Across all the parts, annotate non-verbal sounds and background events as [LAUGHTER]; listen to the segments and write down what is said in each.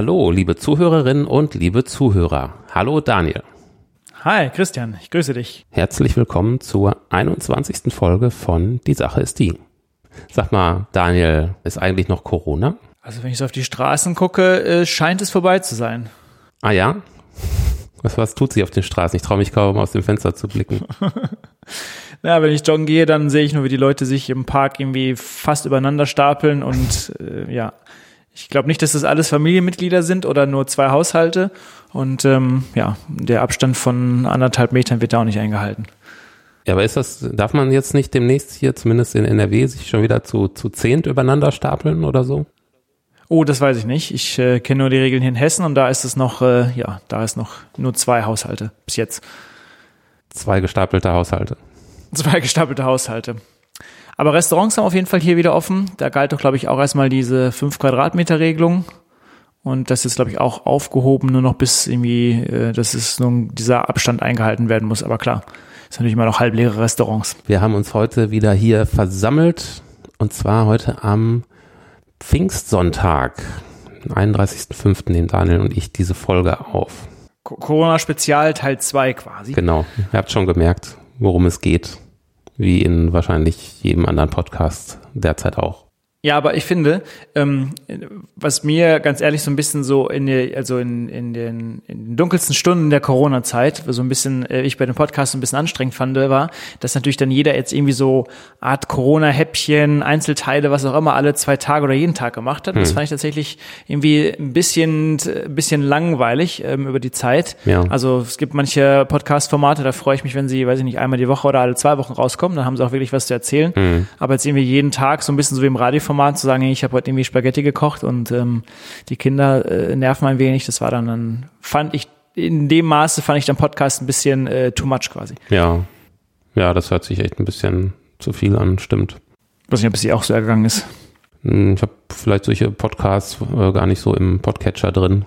Hallo, liebe Zuhörerinnen und liebe Zuhörer. Hallo Daniel. Hi, Christian, ich grüße dich. Herzlich willkommen zur 21. Folge von Die Sache ist die. Sag mal, Daniel, ist eigentlich noch Corona? Also wenn ich so auf die Straßen gucke, äh, scheint es vorbei zu sein. Ah ja? Was, was tut sich auf den Straßen? Ich traue mich kaum aus dem Fenster zu blicken. [LAUGHS] Ja, wenn ich joggen gehe, dann sehe ich nur, wie die Leute sich im Park irgendwie fast übereinander stapeln und äh, ja, ich glaube nicht, dass das alles Familienmitglieder sind oder nur zwei Haushalte. Und ähm, ja, der Abstand von anderthalb Metern wird da auch nicht eingehalten. Ja, aber ist das, darf man jetzt nicht demnächst hier, zumindest in NRW, sich schon wieder zu, zu zehnt übereinander stapeln oder so? Oh, das weiß ich nicht. Ich äh, kenne nur die Regeln hier in Hessen und da ist es noch, äh, ja, da ist noch nur zwei Haushalte bis jetzt. Zwei gestapelte Haushalte. Zwei gestapelte Haushalte. Aber Restaurants haben auf jeden Fall hier wieder offen. Da galt doch, glaube ich, auch erstmal diese 5 Quadratmeter Regelung. Und das ist, glaube ich, auch aufgehoben, nur noch bis irgendwie, äh, dass es nun dieser Abstand eingehalten werden muss. Aber klar, ist natürlich immer noch halbleere Restaurants. Wir haben uns heute wieder hier versammelt und zwar heute am Pfingstsonntag, 31.05. nehmen Daniel und ich diese Folge auf. Corona-Spezial Teil 2 quasi. Genau, ihr habt schon gemerkt, worum es geht wie in wahrscheinlich jedem anderen Podcast derzeit auch. Ja, aber ich finde, ähm, was mir ganz ehrlich so ein bisschen so in der, also in, in, den, in den dunkelsten Stunden der Corona-Zeit, so ein bisschen, äh, ich bei dem Podcast so ein bisschen anstrengend fand, war, dass natürlich dann jeder jetzt irgendwie so Art Corona-Häppchen, Einzelteile, was auch immer, alle zwei Tage oder jeden Tag gemacht hat. Hm. Das fand ich tatsächlich irgendwie ein bisschen, ein bisschen langweilig ähm, über die Zeit. Ja. Also es gibt manche Podcast-Formate, da freue ich mich, wenn sie, weiß ich nicht, einmal die Woche oder alle zwei Wochen rauskommen, dann haben sie auch wirklich was zu erzählen. Hm. Aber jetzt irgendwie jeden Tag so ein bisschen so wie im Radio Format zu sagen, ich habe heute irgendwie Spaghetti gekocht und ähm, die Kinder äh, nerven ein wenig. Das war dann, dann fand ich in dem Maße fand ich dann Podcast ein bisschen äh, too much quasi. Ja, ja, das hört sich echt ein bisschen zu viel an, stimmt. Ich weiß nicht, ob es dir auch so ergangen ist. Hm, ich habe vielleicht solche Podcasts äh, gar nicht so im Podcatcher drin.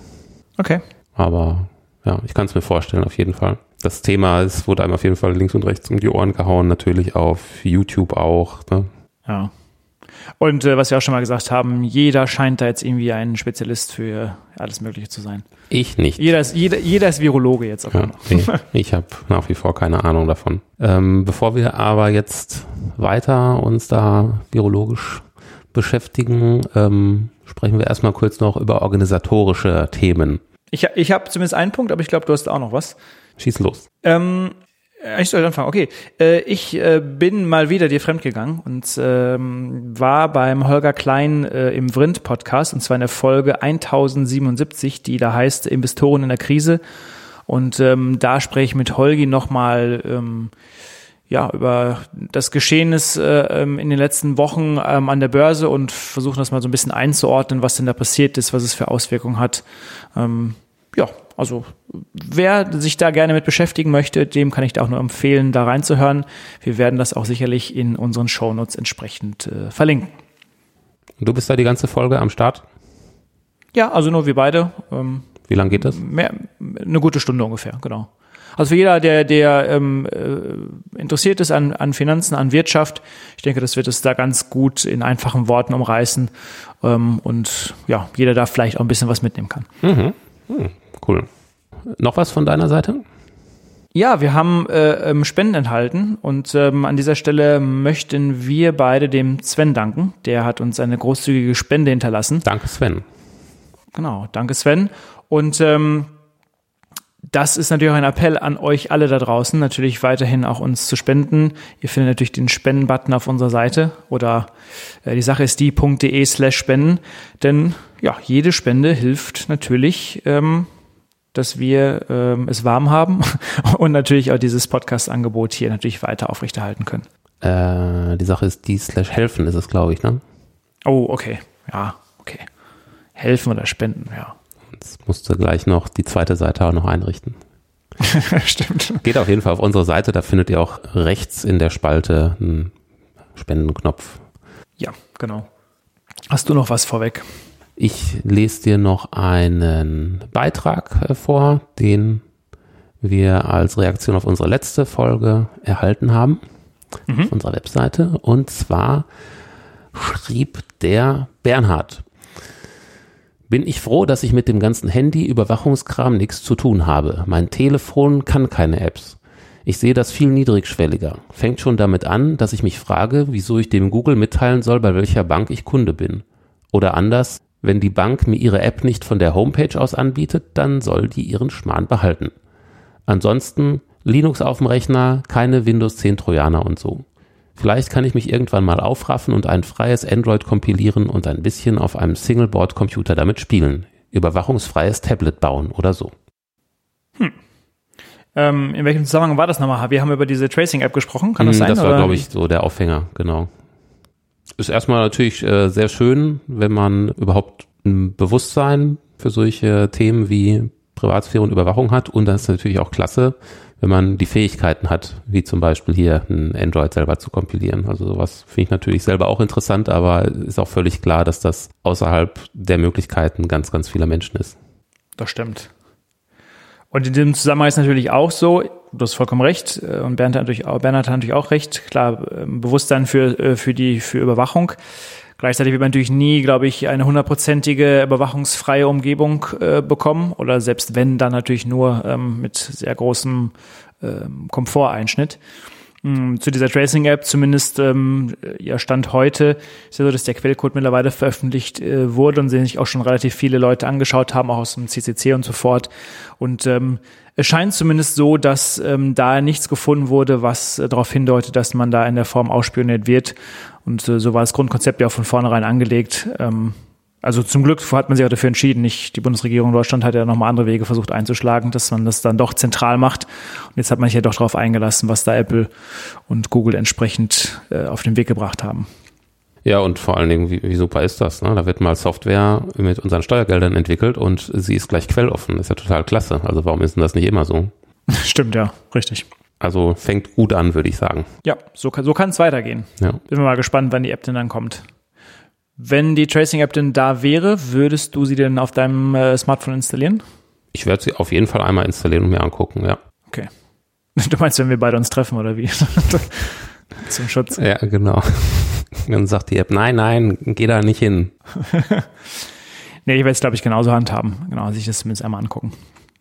Okay. Aber ja, ich kann es mir vorstellen, auf jeden Fall. Das Thema ist, wurde einem auf jeden Fall links und rechts um die Ohren gehauen, natürlich auf YouTube auch. Ne? Ja. Und äh, was wir auch schon mal gesagt haben, jeder scheint da jetzt irgendwie ein Spezialist für alles Mögliche zu sein. Ich nicht. Jeder ist, jeder, jeder ist Virologe jetzt. Ja, nee, [LAUGHS] ich habe nach wie vor keine Ahnung davon. Ähm, bevor wir aber jetzt weiter uns da virologisch beschäftigen, ähm, sprechen wir erstmal kurz noch über organisatorische Themen. Ich, ich habe zumindest einen Punkt, aber ich glaube, du hast auch noch was. Schieß los. Ähm, äh, ich soll anfangen. Okay, äh, ich äh, bin mal wieder dir fremdgegangen und ähm, war beim Holger Klein äh, im Vrind Podcast und zwar in der Folge 1077, die da heißt Investoren in der Krise. Und ähm, da spreche ich mit Holgi nochmal ähm, ja, über das Geschehnis äh, ähm, in den letzten Wochen an der Börse und versuchen das mal so ein bisschen einzuordnen, was denn da passiert ist, was es für Auswirkungen hat. Ja, also wer sich da gerne mit beschäftigen möchte, dem kann ich da auch nur empfehlen, da reinzuhören. Wir werden das auch sicherlich in unseren Shownotes entsprechend äh, verlinken. Und du bist da die ganze Folge am Start? Ja, also nur wir beide. Ähm, Wie lange geht das? Mehr, eine gute Stunde ungefähr, genau. Also für jeder, der, der ähm, äh, interessiert ist an, an Finanzen, an Wirtschaft, ich denke, das wird es da ganz gut in einfachen Worten umreißen ähm, und ja, jeder da vielleicht auch ein bisschen was mitnehmen kann. Mhm. Hm, cool. Noch was von deiner Seite? Ja, wir haben äh, ähm, Spenden enthalten und ähm, an dieser Stelle möchten wir beide dem Sven danken. Der hat uns eine großzügige Spende hinterlassen. Danke, Sven. Genau, danke, Sven. Und ähm, das ist natürlich auch ein Appell an euch alle da draußen, natürlich weiterhin auch uns zu spenden. Ihr findet natürlich den Spenden-Button auf unserer Seite oder äh, die Sache ist die.de slash spenden. Denn ja, jede Spende hilft natürlich ähm, dass wir ähm, es warm haben [LAUGHS] und natürlich auch dieses Podcast-Angebot hier natürlich weiter aufrechterhalten können. Äh, die Sache ist die slash helfen ist es, glaube ich, ne? Oh, okay. Ja, okay. helfen oder spenden, ja. Jetzt musste gleich noch die zweite Seite auch noch einrichten. [LAUGHS] Stimmt. Geht auf jeden Fall auf unsere Seite, da findet ihr auch rechts in der Spalte einen Spendenknopf. Ja, genau. Hast du noch was vorweg? Ich lese dir noch einen Beitrag äh, vor, den wir als Reaktion auf unsere letzte Folge erhalten haben mhm. auf unserer Webseite. Und zwar schrieb der Bernhard. Bin ich froh, dass ich mit dem ganzen Handy-Überwachungskram nichts zu tun habe. Mein Telefon kann keine Apps. Ich sehe das viel niedrigschwelliger. Fängt schon damit an, dass ich mich frage, wieso ich dem Google mitteilen soll, bei welcher Bank ich Kunde bin. Oder anders, wenn die Bank mir ihre App nicht von der Homepage aus anbietet, dann soll die ihren Schmarrn behalten. Ansonsten Linux auf dem Rechner, keine Windows 10 Trojaner und so. Vielleicht kann ich mich irgendwann mal aufraffen und ein freies Android kompilieren und ein bisschen auf einem Singleboard-Computer damit spielen. Überwachungsfreies Tablet bauen oder so. Hm. Ähm, in welchem Zusammenhang war das nochmal? Wir haben über diese Tracing-App gesprochen, kann das hm, sein? Das war, glaube ich, so der Aufhänger, genau. Ist erstmal natürlich äh, sehr schön, wenn man überhaupt ein Bewusstsein für solche Themen wie Privatsphäre und Überwachung hat. Und das ist natürlich auch klasse, wenn man die Fähigkeiten hat, wie zum Beispiel hier ein Android selber zu kompilieren. Also sowas finde ich natürlich selber auch interessant, aber ist auch völlig klar, dass das außerhalb der Möglichkeiten ganz, ganz vieler Menschen ist. Das stimmt. Und in dem Zusammenhang ist natürlich auch so, du hast vollkommen recht, äh, und Bernd hat natürlich auch, Bernhard hat natürlich auch recht, klar, ähm, Bewusstsein für, äh, für die, für Überwachung. Gleichzeitig wird man natürlich nie, glaube ich, eine hundertprozentige überwachungsfreie Umgebung äh, bekommen oder selbst wenn, dann natürlich nur ähm, mit sehr großem ähm, Komforteinschnitt. Mm, zu dieser Tracing-App, zumindest ähm, ja Stand heute, ist ja so, dass der Quellcode mittlerweile veröffentlicht äh, wurde und sich auch schon relativ viele Leute angeschaut haben, auch aus dem CCC und so fort. Und ähm, es scheint zumindest so, dass ähm, da nichts gefunden wurde, was äh, darauf hindeutet, dass man da in der Form ausspioniert wird. Und äh, so war das Grundkonzept ja auch von vornherein angelegt. Ähm, also zum Glück hat man sich auch dafür entschieden. Nicht die Bundesregierung in Deutschland hat ja nochmal andere Wege versucht einzuschlagen, dass man das dann doch zentral macht. Und jetzt hat man sich ja doch darauf eingelassen, was da Apple und Google entsprechend äh, auf den Weg gebracht haben. Ja, und vor allen Dingen, wie, wie super ist das? Ne? Da wird mal Software mit unseren Steuergeldern entwickelt und sie ist gleich quelloffen. Ist ja total klasse. Also warum ist denn das nicht immer so? [LAUGHS] Stimmt, ja, richtig. Also fängt gut an, würde ich sagen. Ja, so, so kann es weitergehen. Ja. Bin mal gespannt, wann die App denn dann kommt. Wenn die Tracing-App denn da wäre, würdest du sie denn auf deinem äh, Smartphone installieren? Ich werde sie auf jeden Fall einmal installieren und mir angucken, ja. Okay. [LAUGHS] Du meinst, wenn wir beide uns treffen oder wie? [LAUGHS] Zum Schutz. Ja, genau. [LAUGHS] Dann sagt die App, nein, nein, geh da nicht hin. nee, ich werde es, glaube ich, genauso handhaben. Genau, sich das zumindest einmal angucken.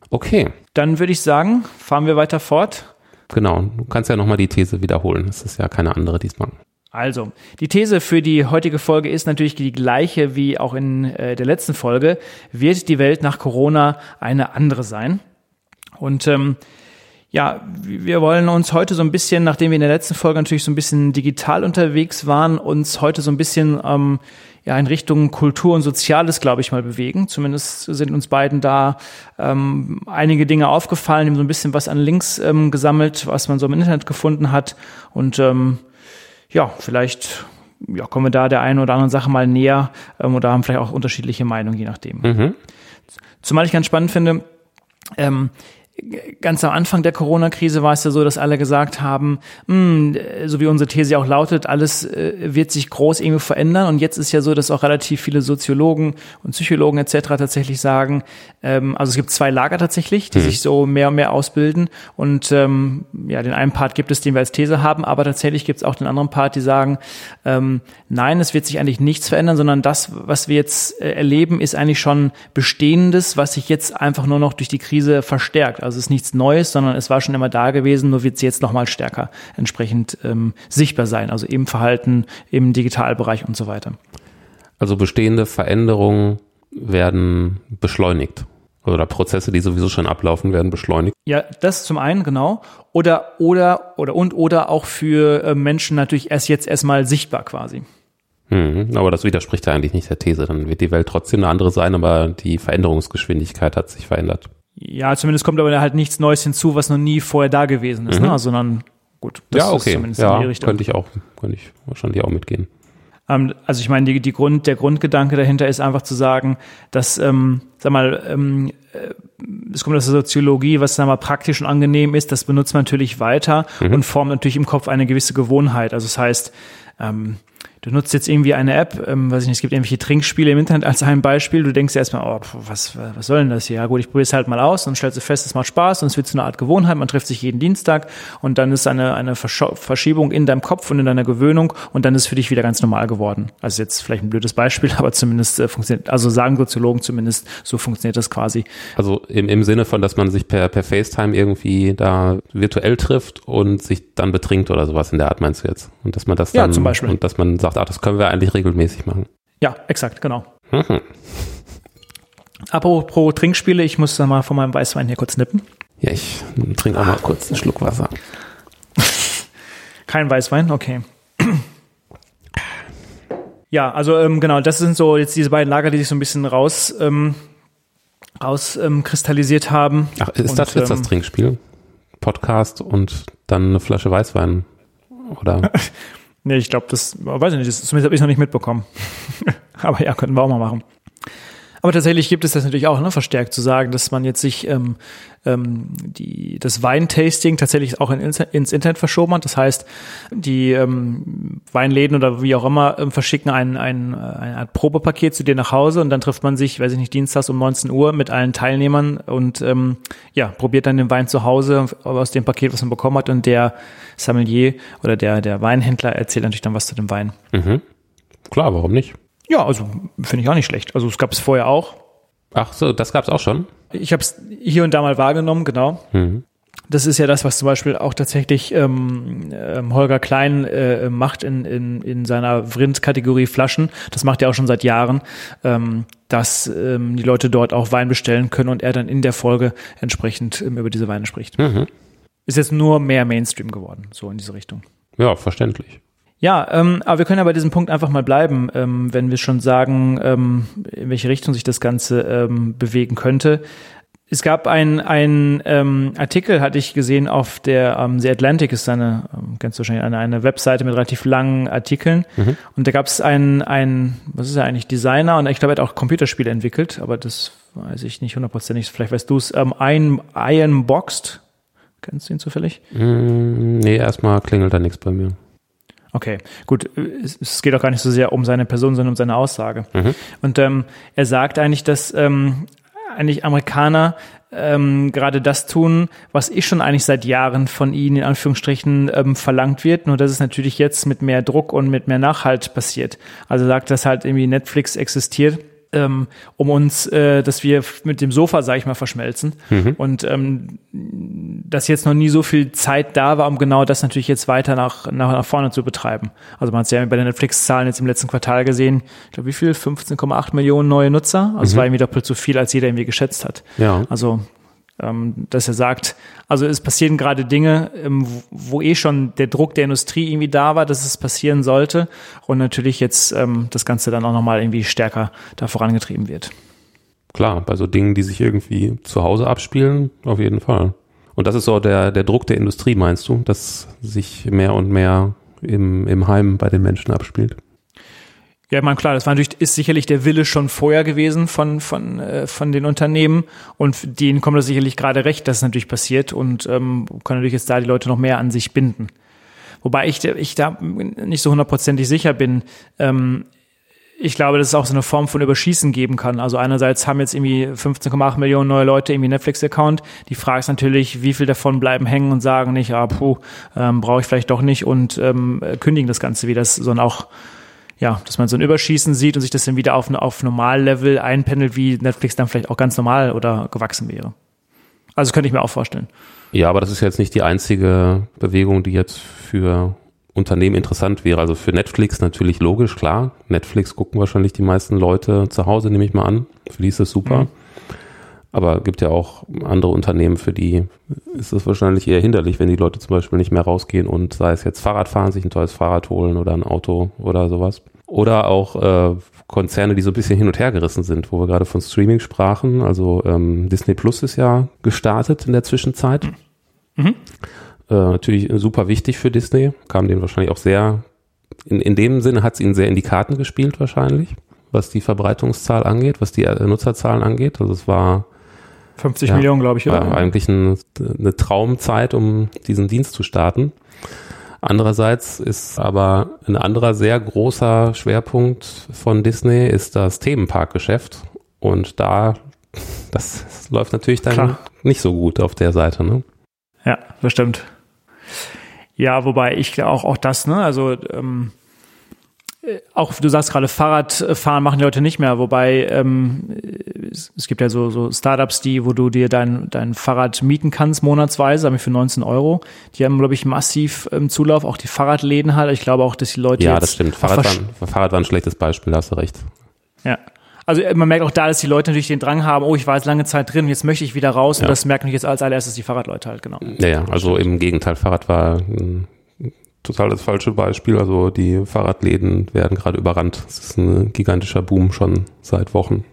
Okay. Dann würde ich sagen, fahren wir weiter fort. Genau, du kannst ja nochmal die These wiederholen. Es ist ja keine andere diesmal. Also, die These für die heutige Folge ist natürlich die gleiche wie auch in äh, der letzten Folge. Wird die Welt nach Corona eine andere sein? Und ähm, ja, wir wollen uns heute so ein bisschen, nachdem wir in der letzten Folge natürlich so ein bisschen digital unterwegs waren, uns heute so ein bisschen ähm, ja in Richtung Kultur und Soziales, glaube ich, mal bewegen. Zumindest sind uns beiden da ähm, einige Dinge aufgefallen, haben so ein bisschen was an Links ähm, gesammelt, was man so im Internet gefunden hat und ähm, ja, vielleicht ja, kommen wir da der einen oder anderen Sache mal näher ähm, oder haben vielleicht auch unterschiedliche Meinungen, je nachdem. Mhm. Zumal ich ganz spannend finde, ähm, ganz am Anfang der Corona-Krise war es ja so, dass alle gesagt haben, mh, hm, so wie unsere These auch lautet, alles äh, wird sich groß irgendwie verändern. Und jetzt ist ja so, dass auch relativ viele Soziologen und Psychologen etc. tatsächlich sagen, ähm, also es gibt zwei Lager tatsächlich, die mhm. sich so mehr und mehr ausbilden. Und ähm, ja, den einen Part gibt es, den wir als These haben, aber tatsächlich gibt es auch den anderen Part, die sagen, ähm, nein, es wird sich eigentlich nichts verändern, sondern das, was wir jetzt äh, erleben, ist eigentlich schon Bestehendes, was sich jetzt einfach nur noch durch die Krise verstärkt. Also es ist nichts Neues, sondern es war schon immer da gewesen, nur wird es jetzt nochmal stärker entsprechend ähm, sichtbar sein. Also im Verhalten, im Digitalbereich und so weiter. Also bestehende Veränderungen werden beschleunigt. Oder Prozesse, die sowieso schon ablaufen, werden beschleunigt. Ja, das zum einen, genau. Oder, oder, oder und oder auch für äh, Menschen natürlich erst jetzt erstmal sichtbar quasi. Hm, aber das widerspricht ja eigentlich nicht der These. Dann wird die Welt trotzdem eine andere sein, aber die Veränderungsgeschwindigkeit hat sich verändert. Ja, zumindest kommt aber halt nichts Neues hinzu, was noch nie vorher da gewesen ist, ne? mhm. ne? sondern gut, das ja, okay. ist zumindest ja, in die Richtung. Könnte ich auch, könnte ich wahrscheinlich auch mitgehen. Ähm, also ich meine, die, die Grund, der Grundgedanke dahinter ist einfach zu sagen, dass, ähm, sag mal, ähm, äh, es kommt aus der Soziologie, was sag mal praktisch und angenehm ist, das benutzt man natürlich weiter mhm. und formt natürlich im Kopf eine gewisse Gewohnheit. Also das heißt, ähm, du nutzt jetzt irgendwie eine App, ähm, weiß ich nicht, es gibt irgendwelche Trinkspiele im Internet als ein Beispiel, du denkst erstmal, oh, was, was soll denn das hier? Ja gut, ich probiere es halt mal aus und stellst du fest, es macht Spaß und es wird zu einer Art Gewohnheit, man trifft sich jeden Dienstag und dann ist eine, eine Verschiebung in deinem Kopf und in deiner Gewöhnung und dann ist es für dich wieder ganz normal geworden. Also jetzt vielleicht ein blödes Beispiel, [LAUGHS] aber zumindest äh, funktioniert, also sagen Soziologen zumindest, so funktioniert das quasi. Also im, im Sinne von, dass man sich per, per FaceTime irgendwie da virtuell trifft und sich dann betrinkt oder sowas in der Art meinst du jetzt? Und dass man das dann, ja, zum Beispiel. und dass man sagt, sagt, ach, das können wir eigentlich regelmäßig machen. Ja, exakt, genau. Mhm. Apropos Trinkspiele, ich muss da mal von meinem Weißwein hier kurz nippen. Ja, ich trinke auch mal kurz einen Schluck Wasser. [LAUGHS] Kein Weißwein, okay. Ja, also ähm, genau, das sind so jetzt diese beiden Lager, die sich so ein bisschen raus ähm, rauskristallisiert ähm, haben. Ach, ist und, das jetzt das ähm, Trinkspiel? Podcast und dann eine Flasche Weißwein, oder? [LAUGHS] Nee, ich glaube, das, weiß ich nicht, das, zumindest habe ich noch nicht mitbekommen. [LAUGHS] Aber ja, könnten wir auch mal machen. Aber tatsächlich gibt es das natürlich auch, ne, verstärkt zu sagen, dass man jetzt sich ähm, ähm, die, das Weintasting tatsächlich auch in, ins Internet verschoben hat. Das heißt, die ähm, Weinläden oder wie auch immer ähm, verschicken ein, ein, ein Art Probepaket zu dir nach Hause und dann trifft man sich, weiß ich nicht, dienstags um 19 Uhr mit allen Teilnehmern und ähm, ja, probiert dann den Wein zu Hause aus dem Paket, was man bekommen hat und der Sommelier oder der, der Weinhändler erzählt natürlich dann was zu dem Wein. Mhm. Klar, warum nicht? Ja, also finde ich auch nicht schlecht. Also es gab es vorher auch. Ach so, das gab es auch schon? Ich habe es hier und da mal wahrgenommen, genau. Mhm. Das ist ja das, was zum Beispiel auch tatsächlich ähm, ähm, Holger Klein äh, macht in, in, in seiner Vrind-Kategorie Flaschen. Das macht er auch schon seit Jahren, ähm, dass ähm, die Leute dort auch Wein bestellen können und er dann in der Folge entsprechend ähm, über diese Weine spricht. Mhm. Ist jetzt nur mehr Mainstream geworden, so in diese Richtung. Ja, verständlich. Ja, ähm, aber wir können ja bei diesem Punkt einfach mal bleiben, ähm, wenn wir schon sagen, ähm, in welche Richtung sich das Ganze ähm, bewegen könnte. Es gab ein, ein ähm, Artikel, hatte ich gesehen, auf der ähm, The Atlantic ist eine, ähm, kennst du wahrscheinlich, eine, eine Webseite mit relativ langen Artikeln. Mhm. Und da gab es einen, ein, was ist er eigentlich, Designer und ich glaube, er hat auch Computerspiele entwickelt, aber das weiß ich nicht hundertprozentig, vielleicht weißt du es, ähm, ein Iron Boxed. Kennst du ihn zufällig? Mm, nee, erstmal klingelt da nichts bei mir. Okay, gut. Es geht auch gar nicht so sehr um seine Person, sondern um seine Aussage. Mhm. Und ähm, er sagt eigentlich, dass ähm, eigentlich Amerikaner ähm, gerade das tun, was ich schon eigentlich seit Jahren von ihnen in Anführungsstrichen ähm, verlangt wird, nur dass es natürlich jetzt mit mehr Druck und mit mehr Nachhalt passiert. Also sagt, dass halt irgendwie Netflix existiert ähm, um uns, äh, dass wir mit dem Sofa, sage ich mal, verschmelzen. Mhm. Und ähm, dass jetzt noch nie so viel Zeit da war, um genau das natürlich jetzt weiter nach, nach, nach vorne zu betreiben. Also man hat es ja bei den Netflix-Zahlen jetzt im letzten Quartal gesehen, ich glaube, wie viel? 15,8 Millionen neue Nutzer. Also mhm. es war irgendwie doppelt so viel, als jeder irgendwie geschätzt hat. Ja. Also dass er sagt, also es passieren gerade Dinge, ähm, wo eh schon der Druck der Industrie irgendwie da war, dass es passieren sollte und natürlich jetzt ähm, das Ganze dann auch nochmal irgendwie stärker da vorangetrieben wird. Klar, bei so Dingen, die sich irgendwie zu Hause abspielen, auf jeden Fall. Und das ist so der, der Druck der Industrie, meinst du, dass sich mehr und mehr im, im Heim bei den Menschen abspielt? Ja, ich meine, klar, das war natürlich, ist sicherlich der Wille schon vorher gewesen von, von, äh, von den Unternehmen und denen kommt das sicherlich gerade recht, dass es natürlich passiert und ähm, können natürlich jetzt da die Leute noch mehr an sich binden. Wobei ich, ich da nicht so hundertprozentig sicher bin. Ähm, ich glaube, dass es auch so eine Form von Überschießen geben kann. Also einerseits haben jetzt irgendwie 15,8 Millionen neue Leute irgendwie Netflix-Account. Die Frage ist natürlich, wie viel davon bleiben hängen und sagen nicht, ah, puh, ähm, brauche ich vielleicht doch nicht und ähm, kündigen das Ganze wieder, sondern auch ja, dass man so ein Überschießen sieht und sich das dann wieder auf, auf Normallevel einpendelt, wie Netflix dann vielleicht auch ganz normal oder gewachsen wäre. Also könnte ich mir auch vorstellen. Ja, aber das ist jetzt nicht die einzige Bewegung, die jetzt für Unternehmen interessant wäre. Also für Netflix natürlich logisch, klar. Netflix gucken wahrscheinlich die meisten Leute zu Hause, nehme ich mal an. Für die ist das super. Mhm. Aber gibt ja auch andere Unternehmen, für die ist es wahrscheinlich eher hinderlich, wenn die Leute zum Beispiel nicht mehr rausgehen und sei es jetzt Fahrrad fahren, sich ein teures Fahrrad holen oder ein Auto oder sowas. Oder auch äh, Konzerne, die so ein bisschen hin und her gerissen sind, wo wir gerade von Streaming sprachen. Also ähm, Disney Plus ist ja gestartet in der Zwischenzeit. Mhm. Äh, natürlich super wichtig für Disney, kam denen wahrscheinlich auch sehr in, in dem Sinne hat es ihnen sehr in die Karten gespielt wahrscheinlich, was die Verbreitungszahl angeht, was die äh, Nutzerzahlen angeht. Also es war 50 ja, Millionen, glaube ich, oder? War eigentlich ein, eine Traumzeit, um diesen Dienst zu starten. Andererseits ist aber ein anderer sehr großer Schwerpunkt von Disney ist das Themenparkgeschäft. Und da, [LAUGHS] das läuft natürlich dann Klar. nicht so gut auf der Seite, ne? Ja, bestimmt. Ja, wobei ich auch, auch das, ne, also ähm, äh, auch du sagst gerade, Fahrradfahren machen die Leute nicht mehr, wobei ähm, es, gibt ja so, so Startups, die, wo du dir dein, dein Fahrrad mieten kannst, monatsweise, ich für 19 Euro. Die haben, glaube ich, massiv ähm, Zulauf, auch die Fahrradläden halt. Ich glaube auch, dass die Leute. Ja, das stimmt. Fahrrad war, Fahrrad war ein schlechtes Beispiel, hast du recht. Ja. Also äh, man merkt auch da, dass die Leute natürlich den Drang haben, oh, ich war jetzt lange Zeit drin, jetzt möchte ich wieder raus. Ja. Und das merken jetzt als allererstes die Fahrradleute halt, genau. Ja, ja, also im Gegenteil, Fahrrad war ein total das falsche Beispiel. Also die Fahrradläden werden gerade überrannt. Es ist ein gigantischer Boom schon seit Wochen.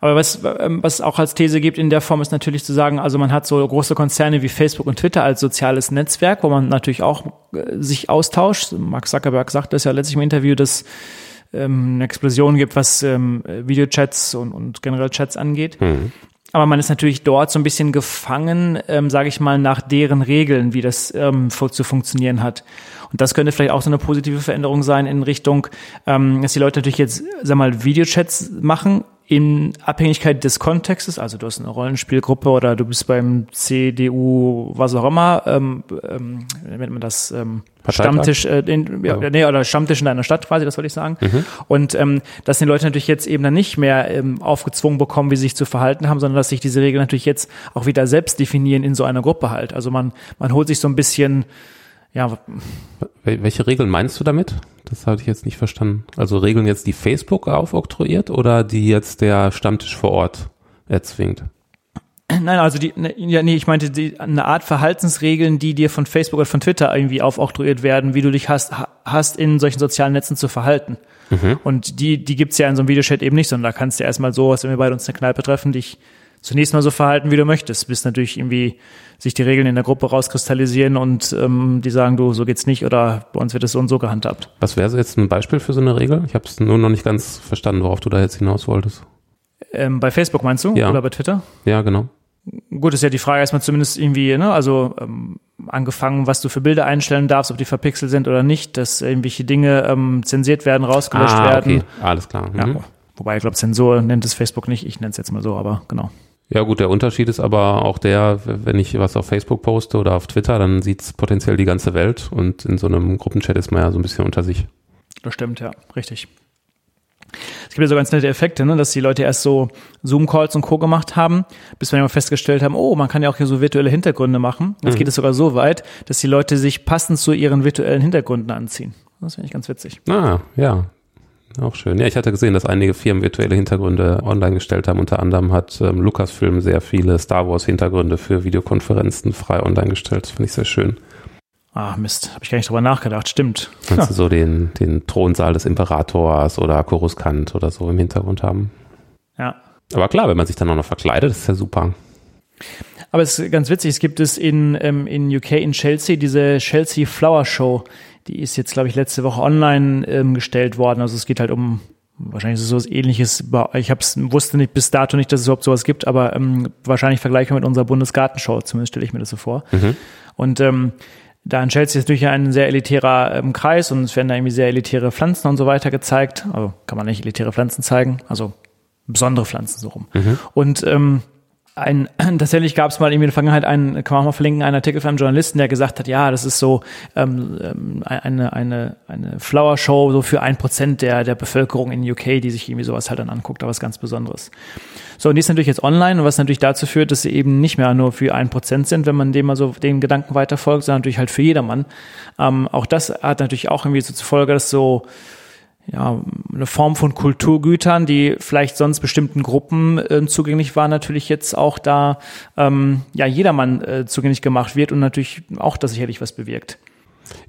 Aber was, ähm, was auch als These gibt in der Form ist natürlich zu sagen, also man hat so große Konzerne wie Facebook und Twitter als soziales Netzwerk, wo man natürlich auch äh, sich austauscht. Mark Zuckerberg sagt das ja letztlich im Interview, dass ähm, eine Explosion gibt, was ähm, Videochats und, und generell Chats angeht. Mhm. Aber man ist natürlich dort so ein bisschen gefangen, ähm, sage ich mal, nach deren Regeln, wie das ähm, zu funktionieren hat. Und das könnte vielleicht auch so eine positive Veränderung sein in Richtung, ähm, dass die Leute natürlich jetzt, sag mal, Videochats machen, in Abhängigkeit des Kontextes, also du hast eine Rollenspielgruppe oder du bist beim CDU, was auch immer, ähm, ähm, nennt man das ähm, Stammtisch, äh, in, ja, ja. Nee, oder Stammtisch in deiner Stadt quasi, das wollte ich sagen. Mhm. Und ähm, dass die Leute natürlich jetzt eben dann nicht mehr ähm, aufgezwungen bekommen, wie sie sich zu verhalten haben, sondern dass sich diese Regeln natürlich jetzt auch wieder selbst definieren in so einer Gruppe halt. Also man, man holt sich so ein bisschen ja. Welche Regeln meinst du damit? Das hatte ich jetzt nicht verstanden. Also Regeln jetzt, die Facebook aufoktroyiert oder die jetzt der Stammtisch vor Ort erzwingt? Nein, also die, ne, ja, nee, ich meinte die, eine Art Verhaltensregeln, die dir von Facebook oder von Twitter irgendwie aufoktroyiert werden, wie du dich hast, hast in solchen sozialen Netzen zu verhalten. Mhm. Und die, die gibt's ja in so einem Videochat eben nicht, sondern da kannst du erstmal so, was wenn wir beide uns in der Kneipe treffen, dich zunächst mal so verhalten, wie du möchtest, bis natürlich irgendwie sich die Regeln in der Gruppe rauskristallisieren und ähm, die sagen, du, so geht's nicht oder bei uns wird es so und so gehandhabt. Was wäre so jetzt ein Beispiel für so eine Regel? Ich habe es nur noch nicht ganz verstanden, worauf du da jetzt hinaus wolltest. Ähm, bei Facebook meinst du? Ja. Oder bei Twitter? Ja, genau. Gut, ist ja die Frage erstmal zumindest irgendwie, ne, also ähm, angefangen, was du für Bilder einstellen darfst, ob die verpixelt sind oder nicht, dass irgendwelche Dinge ähm, zensiert werden, rausgelöscht ah, werden. Okay, alles klar. Mhm. Ja, wobei ich glaube, Zensur nennt es Facebook nicht, ich nenne es jetzt mal so, aber genau. Ja gut, der Unterschied ist aber auch der, wenn ich was auf Facebook poste oder auf Twitter, dann sieht's potenziell die ganze Welt und in so einem Gruppenchat ist man ja so ein bisschen unter sich. Das stimmt, ja, richtig. Es gibt ja so ganz nette Effekte, ne, dass die Leute erst so Zoom-Calls und Co. gemacht haben, bis wir immer festgestellt haben, oh, man kann ja auch hier so virtuelle Hintergründe machen. Jetzt mhm. geht es sogar so weit, dass die Leute sich passend zu ihren virtuellen Hintergründen anziehen. Das finde ich ganz witzig. Ah, ja. Auch schön. Ja, ich hatte gesehen, dass einige Firmen virtuelle Hintergründe online gestellt haben. Unter anderem hat ähm, Lucasfilm sehr viele Star Wars Hintergründe für Videokonferenzen frei online gestellt. Das finde ich sehr schön. Ah, Mist, habe ich gar nicht drüber nachgedacht. Stimmt. Kannst [LAUGHS] du so den, den Thronsaal des Imperators oder Coruscant oder so im Hintergrund haben. Ja. Aber klar, wenn man sich dann auch noch verkleidet, ist ja super. Aber es ist ganz witzig, es gibt es in, ähm, in UK, in Chelsea, diese Chelsea Flower Show. Die ist jetzt, glaube ich, letzte Woche online ähm, gestellt worden. Also es geht halt um wahrscheinlich ist es sowas ähnliches. Ich hab's, wusste nicht bis dato nicht, dass es überhaupt sowas gibt, aber ähm, wahrscheinlich vergleichbar mit unserer Bundesgartenshow, zumindest stelle ich mir das so vor. Mhm. Und ähm, da in Chelsea ist natürlich ein sehr elitärer ähm, Kreis und es werden da irgendwie sehr elitäre Pflanzen und so weiter gezeigt. Also kann man nicht elitäre Pflanzen zeigen, also besondere Pflanzen so rum. Mhm. Und ähm, ein, [CLEARS THROAT] tatsächlich gab es mal in der Vergangenheit einen, kann man auch mal verlinken, einen Artikel von einem Journalisten, der gesagt hat, ja, das ist so ähm, ähm eine, eine, eine Flower Show so für ein Prozent der, der Bevölkerung in UK, die sich irgendwie sowas halt dann anguckt, aber was ganz Besonderes. So, und die ist natürlich jetzt online, was natürlich dazu führt, dass sie eben nicht mehr nur für ein Prozent sind, wenn man dem mal so den Gedanken weiterfolgt, sondern natürlich halt für jedermann. Ähm, auch das hat natürlich auch irgendwie so zur Folge, dass so ja, eine Form von Kulturgütern, die vielleicht sonst bestimmten Gruppen äh, zugänglich waren, natürlich jetzt auch da ähm, ja jedermann äh, zugänglich gemacht wird und natürlich auch das sicherlich was bewirkt.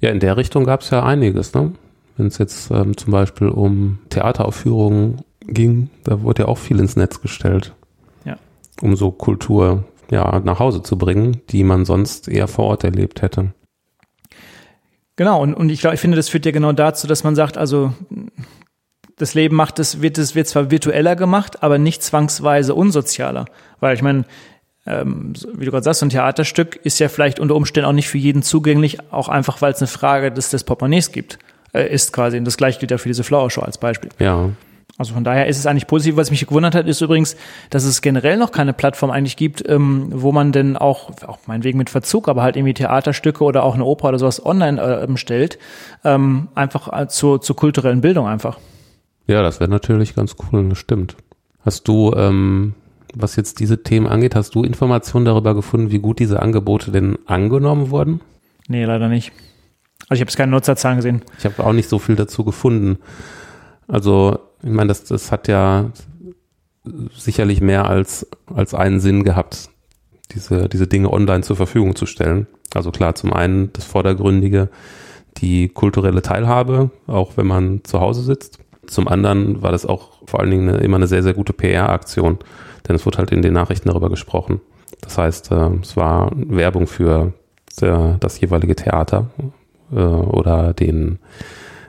Ja, in der Richtung gab es ja einiges, ne? Wenn es jetzt ähm, zum Beispiel um Theateraufführungen ging, da wurde ja auch viel ins Netz gestellt. Ja. Um so Kultur ja nach Hause zu bringen, die man sonst eher vor Ort erlebt hätte. Genau, und, und ich glaube, ich finde, das führt ja genau dazu, dass man sagt, also das Leben macht es, wird es wird zwar virtueller gemacht, aber nicht zwangsweise unsozialer. Weil ich meine, ähm, wie du gerade sagst, so ein Theaterstück ist ja vielleicht unter Umständen auch nicht für jeden zugänglich, auch einfach, weil es eine Frage des, des Portemonnaies gibt, äh, ist quasi. Und das gleiche gilt ja für diese Flower Show als Beispiel. Ja. Also von daher ist es eigentlich positiv. Was mich gewundert hat, ist übrigens, dass es generell noch keine Plattform eigentlich gibt, ähm, wo man denn auch, auch meinetwegen mit Verzug, aber halt irgendwie Theaterstücke oder auch eine Oper oder sowas online äh, stellt, ähm, einfach äh, zur, zur kulturellen Bildung einfach. Ja, das wäre natürlich ganz cool, das stimmt. Hast du, ähm, was jetzt diese Themen angeht, hast du Informationen darüber gefunden, wie gut diese Angebote denn angenommen wurden? Nee, leider nicht. Also ich habe jetzt keine Nutzerzahlen gesehen. Ich habe auch nicht so viel dazu gefunden. Also, ich meine, das, das hat ja sicherlich mehr als, als einen Sinn gehabt, diese, diese Dinge online zur Verfügung zu stellen. Also klar, zum einen das Vordergründige, die kulturelle Teilhabe, auch wenn man zu Hause sitzt. Zum anderen war das auch vor allen Dingen eine, immer eine sehr, sehr gute PR-Aktion, denn es wurde halt in den Nachrichten darüber gesprochen. Das heißt, äh, es war Werbung für der, das jeweilige Theater äh, oder den,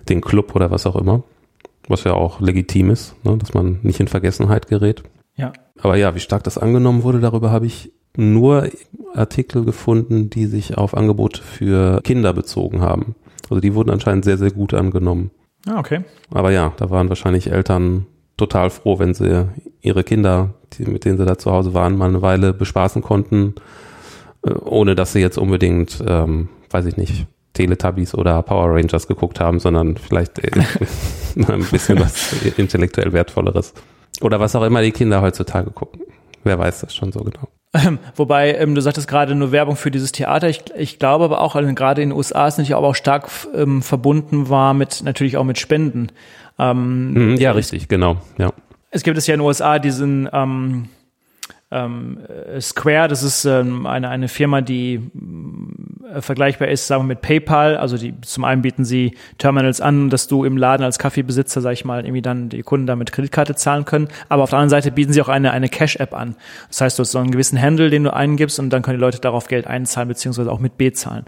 den Club oder was auch immer, was ja auch legitim ist, ne, dass man nicht in Vergessenheit gerät. Ja. Aber ja, wie stark das angenommen wurde, darüber habe ich nur Artikel gefunden, die sich auf Angebote für Kinder bezogen haben. Also die wurden anscheinend sehr, sehr gut angenommen. Ah, okay. Aber ja, da waren wahrscheinlich Eltern total froh, wenn sie ihre Kinder, die, mit denen sie da zu Hause waren, mal eine Weile bespaßen konnten, äh, ohne dass sie jetzt unbedingt, ähm, weiß ich nicht, Teletubbies oder Power Rangers geguckt haben, sondern vielleicht äh, [LAUGHS] [LAUGHS] ein bisschen was intellektuell wertvolleres. Oder was auch immer die Kinder heutzutage gucken. Wer weiß das schon so genau. Ähm, wobei, ähm, du sagtest gerade nur Werbung für dieses Theater. Ich, ich glaube aber auch, also gerade in den USA ist natürlich aber auch stark ähm, verbunden war mit, natürlich auch mit Spenden. Ähm, ja, richtig, genau, ja. Es gibt es ja in den USA diesen, ähm, ähm, Square, das ist ähm, eine, eine Firma, die äh, vergleichbar ist, sagen wir mit PayPal. Also die zum einen bieten sie Terminals an, dass du im Laden als Kaffeebesitzer, sag ich mal, irgendwie dann die Kunden damit Kreditkarte zahlen können. Aber auf der anderen Seite bieten sie auch eine, eine Cash-App an. Das heißt, du hast so einen gewissen Handle, den du eingibst und dann können die Leute darauf Geld einzahlen, beziehungsweise auch mit bezahlen.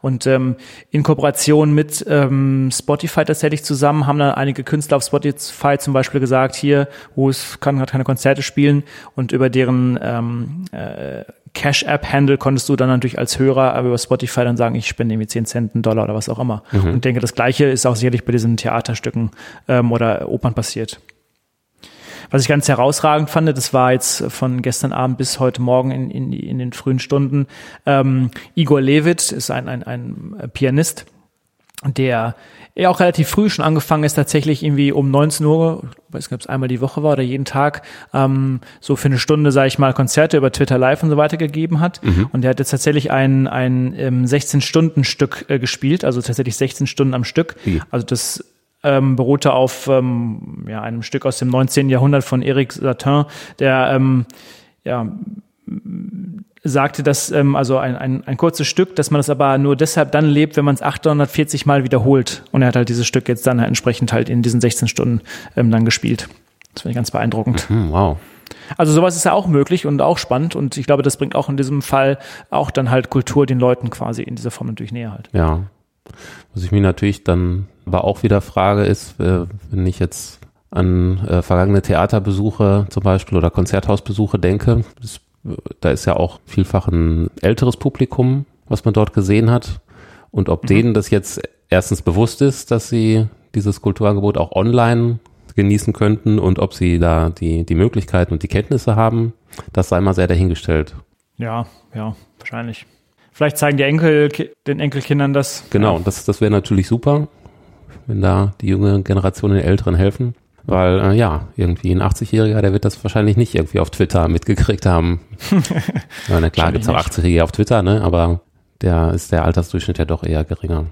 Und ähm, in Kooperation mit ähm, Spotify tatsächlich zusammen haben dann einige Künstler auf Spotify zum Beispiel gesagt, hier, wo es kann gerade keine Konzerte spielen und über deren ähm, äh, Cash-App-Handle konntest du dann natürlich als Hörer über Spotify dann sagen, ich spende irgendwie 10 Cent, einen Dollar oder was auch immer. Mhm. Und denke, das Gleiche ist auch sicherlich bei diesen Theaterstücken ähm, oder Opern passiert. Was ich ganz herausragend fand, das war jetzt von gestern Abend bis heute Morgen in, in, in den frühen Stunden, ähm, Igor Levit ist ein, ein, ein Pianist, der ja auch relativ früh schon angefangen ist, tatsächlich irgendwie um 19 Uhr, ich weiß nicht, ob es einmal die Woche war oder jeden Tag, ähm, so für eine Stunde, sage ich mal, Konzerte über Twitter Live und so weiter gegeben hat. Mhm. Und der hat jetzt tatsächlich ein, ein ähm, 16-Stunden-Stück äh, gespielt, also tatsächlich 16 Stunden am Stück. Mhm. Also das ähm, beruhte auf ähm, ja, einem Stück aus dem 19. Jahrhundert von Eric Satin, der ähm, ja, sagte, dass ähm, also ein, ein, ein kurzes Stück, dass man das aber nur deshalb dann lebt, wenn man es 840 Mal wiederholt. Und er hat halt dieses Stück jetzt dann halt entsprechend halt in diesen 16 Stunden ähm, dann gespielt. Das finde ich ganz beeindruckend. Mhm, wow. Also sowas ist ja auch möglich und auch spannend und ich glaube, das bringt auch in diesem Fall auch dann halt Kultur den Leuten quasi in dieser Form natürlich näher halt. Ja. Was ich mir natürlich dann aber auch wieder frage ist, äh, wenn ich jetzt an äh, vergangene Theaterbesuche zum Beispiel oder Konzerthausbesuche denke, das da ist ja auch vielfach ein älteres Publikum, was man dort gesehen hat. Und ob mhm. denen das jetzt erstens bewusst ist, dass sie dieses Kulturangebot auch online genießen könnten und ob sie da die, die Möglichkeiten und die Kenntnisse haben, das sei mal sehr dahingestellt. Ja, ja, wahrscheinlich. Vielleicht zeigen die Enkel den Enkelkindern das. Genau, das, das wäre natürlich super, wenn da die junge Generation den Älteren helfen. Weil, äh, ja, irgendwie ein 80-Jähriger, der wird das wahrscheinlich nicht irgendwie auf Twitter mitgekriegt haben. [LAUGHS] ja, na klar, gibt's auch 80-Jährige auf Twitter, ne? Aber der ist der Altersdurchschnitt ja doch eher geringer.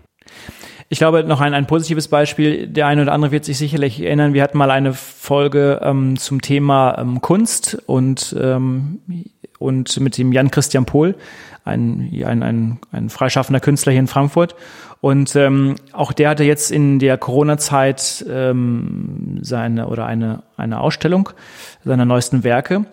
Ich glaube, noch ein, ein positives Beispiel, der eine oder andere wird sich sicherlich erinnern, wir hatten mal eine Folge ähm, zum Thema ähm, Kunst und, ähm, und mit dem Jan Christian Pohl, ein, ein, ein, ein freischaffender Künstler hier in Frankfurt. Und ähm, auch der hatte jetzt in der Corona-Zeit ähm, seine oder eine, eine Ausstellung seiner neuesten Werke.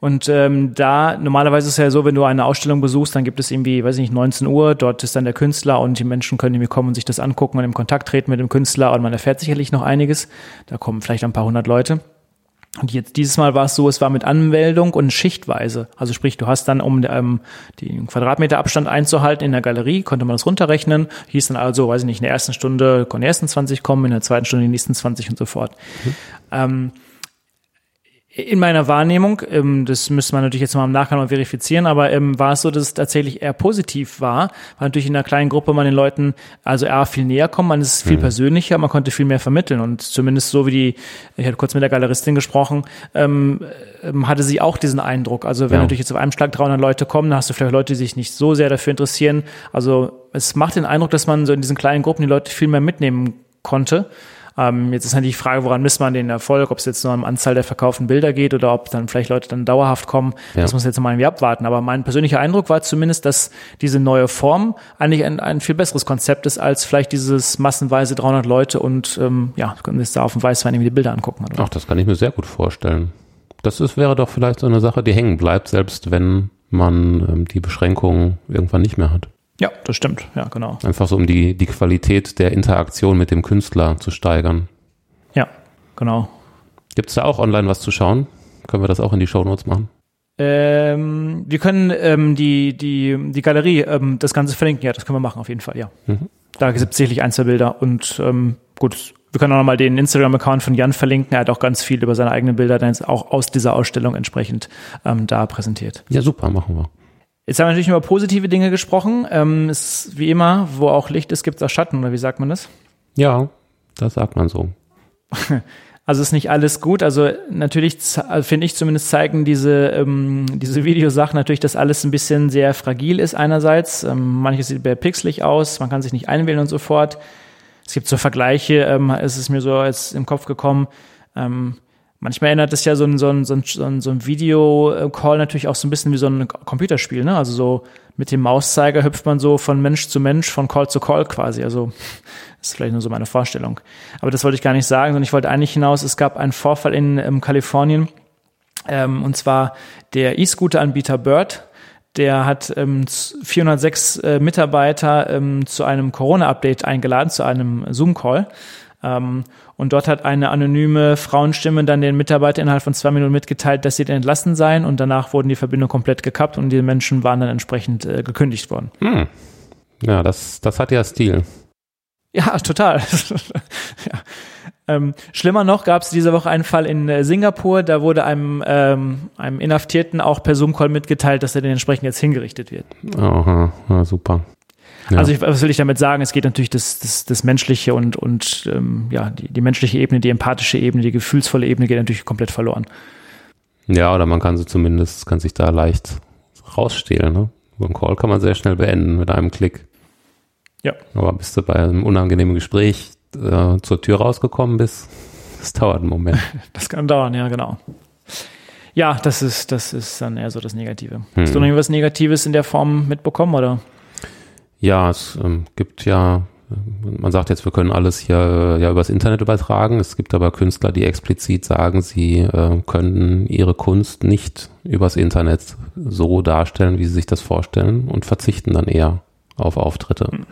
Und ähm, da, normalerweise ist es ja so, wenn du eine Ausstellung besuchst, dann gibt es irgendwie, weiß ich nicht, 19 Uhr, dort ist dann der Künstler und die Menschen können irgendwie kommen und sich das angucken und in Kontakt treten mit dem Künstler und man erfährt sicherlich noch einiges. Da kommen vielleicht ein paar hundert Leute. Und jetzt dieses Mal war es so, es war mit Anmeldung und Schichtweise. Also sprich, du hast dann, um ähm, den Quadratmeter Abstand einzuhalten in der Galerie, konnte man das runterrechnen. Hieß dann also, weiß ich nicht, in der ersten Stunde konnten die ersten 20 kommen, in der zweiten Stunde die nächsten 20 und so fort. Mhm. Ähm, in meiner Wahrnehmung, ähm, das müsste man natürlich jetzt mal im Nachgang noch verifizieren, aber ähm, war es so, dass es tatsächlich eher positiv war, weil natürlich in einer kleinen Gruppe man den Leuten also eher viel näher kommt, man ist viel mhm. persönlicher, man konnte viel mehr vermitteln und zumindest so wie die, ich hatte kurz mit der Galeristin gesprochen, ähm, ähm hatte sie auch diesen Eindruck. Also wenn ja. natürlich jetzt auf einem Schlag 300 Leute kommen, dann hast du vielleicht Leute, die sich nicht so sehr dafür interessieren. Also es macht den Eindruck, dass man so in diesen kleinen Gruppen die Leute viel mehr mitnehmen konnte. Ähm, jetzt ist natürlich die Frage, woran misst man den Erfolg, ob es jetzt nur um Anzahl der verkauften Bilder geht oder ob dann vielleicht Leute dann dauerhaft kommen. Ja. Das muss jetzt mal irgendwie abwarten. Aber mein persönlicher Eindruck war zumindest, dass diese neue Form eigentlich ein, ein viel besseres Konzept ist als vielleicht dieses massenweise 300 Leute und ähm, ja, können sich da auf dem Weißwein irgendwie die Bilder angucken. Oder? Ach, das kann ich mir sehr gut vorstellen. Das ist, wäre doch vielleicht so eine Sache, die hängen bleibt, selbst wenn man ähm, die Beschränkungen irgendwann nicht mehr hat. Ja, das stimmt. Ja, genau. Einfach so, um die, die Qualität der Interaktion mit dem Künstler zu steigern. Ja, genau. Gibt es da auch online was zu schauen? Können wir das auch in die Show Notes machen? Ähm, wir können ähm, die, die, die Galerie, ähm, das Ganze verlinken. Ja, das können wir machen, auf jeden Fall, ja. Mhm. Da gibt es sicherlich Einzelbilder und ähm, gut, wir können auch nochmal den Instagram-Account von Jan verlinken. Er hat auch ganz viel über seine eigenen Bilder dann auch aus dieser Ausstellung entsprechend ähm, da präsentiert. Ja, super, machen wir. Jetzt haben wir natürlich über positive Dinge gesprochen. Ähm, ist wie immer, wo auch Licht ist, gibt es auch Schatten, oder wie sagt man das? Ja, das sagt man so. [LAUGHS] Also ist nicht alles gut. Also natürlich also finde ich zumindest zeigen diese ähm, diese Videosachen natürlich, dass alles ein bisschen sehr fragil ist einerseits. Ähm, manches sieht sehr pixelig aus, man kann sich nicht einwählen und so fort. Es gibt so Vergleiche, ähm, es ist mir so als im Kopf gekommen. Ähm, Manchmal erinnert es ja so ein, so ein, so ein, so ein Video-Call natürlich auch so ein bisschen wie so ein Computerspiel, ne? Also so mit dem Mauszeiger hüpft man so von Mensch zu Mensch, von Call zu Call quasi. Also ist vielleicht nur so meine Vorstellung. Aber das wollte ich gar nicht sagen, sondern ich wollte eigentlich hinaus, es gab einen Vorfall in, in ähm, Kalifornien, ähm, und zwar der E-Scooter-Anbieter Bird, der hat ähm, 406 äh, Mitarbeiter ähm, zu einem Corona-Update eingeladen, zu einem Zoom-Call. Ähm, und dort hat eine anonyme Frauenstimme dann den Mitarbeiter innerhalb von zwei Minuten mitgeteilt, dass sie entlassen seien und danach wurden die Verbindungen komplett gekappt und die Menschen waren dann entsprechend äh, gekündigt worden. Hm. Ja, das, das hat ja Stil. Ja, total. [LAUGHS] ja. Ähm, schlimmer noch gab es diese Woche einen Fall in äh, Singapur, da wurde einem, ähm, einem Inhaftierten auch per Zoom-Call mitgeteilt, dass er den entsprechend jetzt hingerichtet wird. Aha, ja, super. Ja. Also ich, was will ich damit sagen? Es geht natürlich das, das, das Menschliche und, und ähm, ja, die, die menschliche Ebene, die empathische Ebene, die gefühlsvolle Ebene geht natürlich komplett verloren. Ja, oder man kann sie zumindest, kann sich da leicht rausstehlen. Ne? So einen Call kann man sehr schnell beenden mit einem Klick. Ja. Aber bis du bei einem unangenehmen Gespräch äh, zur Tür rausgekommen bist, [LAUGHS] das dauert einen Moment. [LAUGHS] Das kann dauern, ja, genau. Ja, das ist, das ist dann eher so das Negative. Hm. Hast du noch irgendwas Negatives in der Form mitbekommen, oder? Ja, es ähm, gibt ja, man sagt jetzt, wir können alles hier ja übers Internet übertragen. Es gibt aber Künstler, die explizit sagen, sie äh, können ihre Kunst nicht übers Internet so darstellen, wie sie sich das vorstellen und verzichten dann eher auf Auftritte. Hm.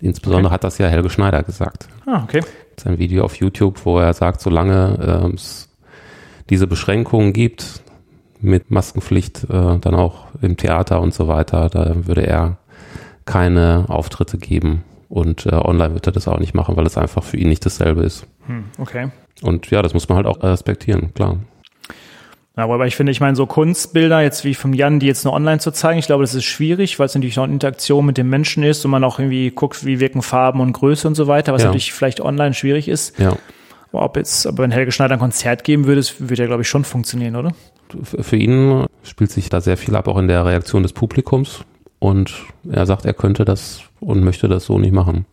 Insbesondere okay. hat das ja Helge Schneider gesagt. Ah, okay. Sein Video auf YouTube, wo er sagt, solange äh, es diese Beschränkungen gibt, mit Maskenpflicht äh, dann auch im Theater und so weiter, da würde er keine Auftritte geben. Und äh, online wird er das auch nicht machen, weil es einfach für ihn nicht dasselbe ist. Hm, okay. Und ja, das muss man halt auch respektieren, klar. Ja, aber ich finde, ich meine, so Kunstbilder jetzt wie vom Jan, die jetzt nur online zu zeigen, ich glaube, das ist schwierig, weil es natürlich noch eine Interaktion mit dem Menschen ist und man auch irgendwie guckt, wie wirken Farben und Größe und so weiter, was ja. natürlich vielleicht online schwierig ist. Ja. Aber ob jetzt, aber wenn Helge Schneider ein Konzert geben würde, würde ja, glaube ich, schon funktionieren, oder? Für ihn spielt sich da sehr viel ab, auch in der Reaktion des Publikums. Und er sagt, er könnte das und möchte das so nicht machen.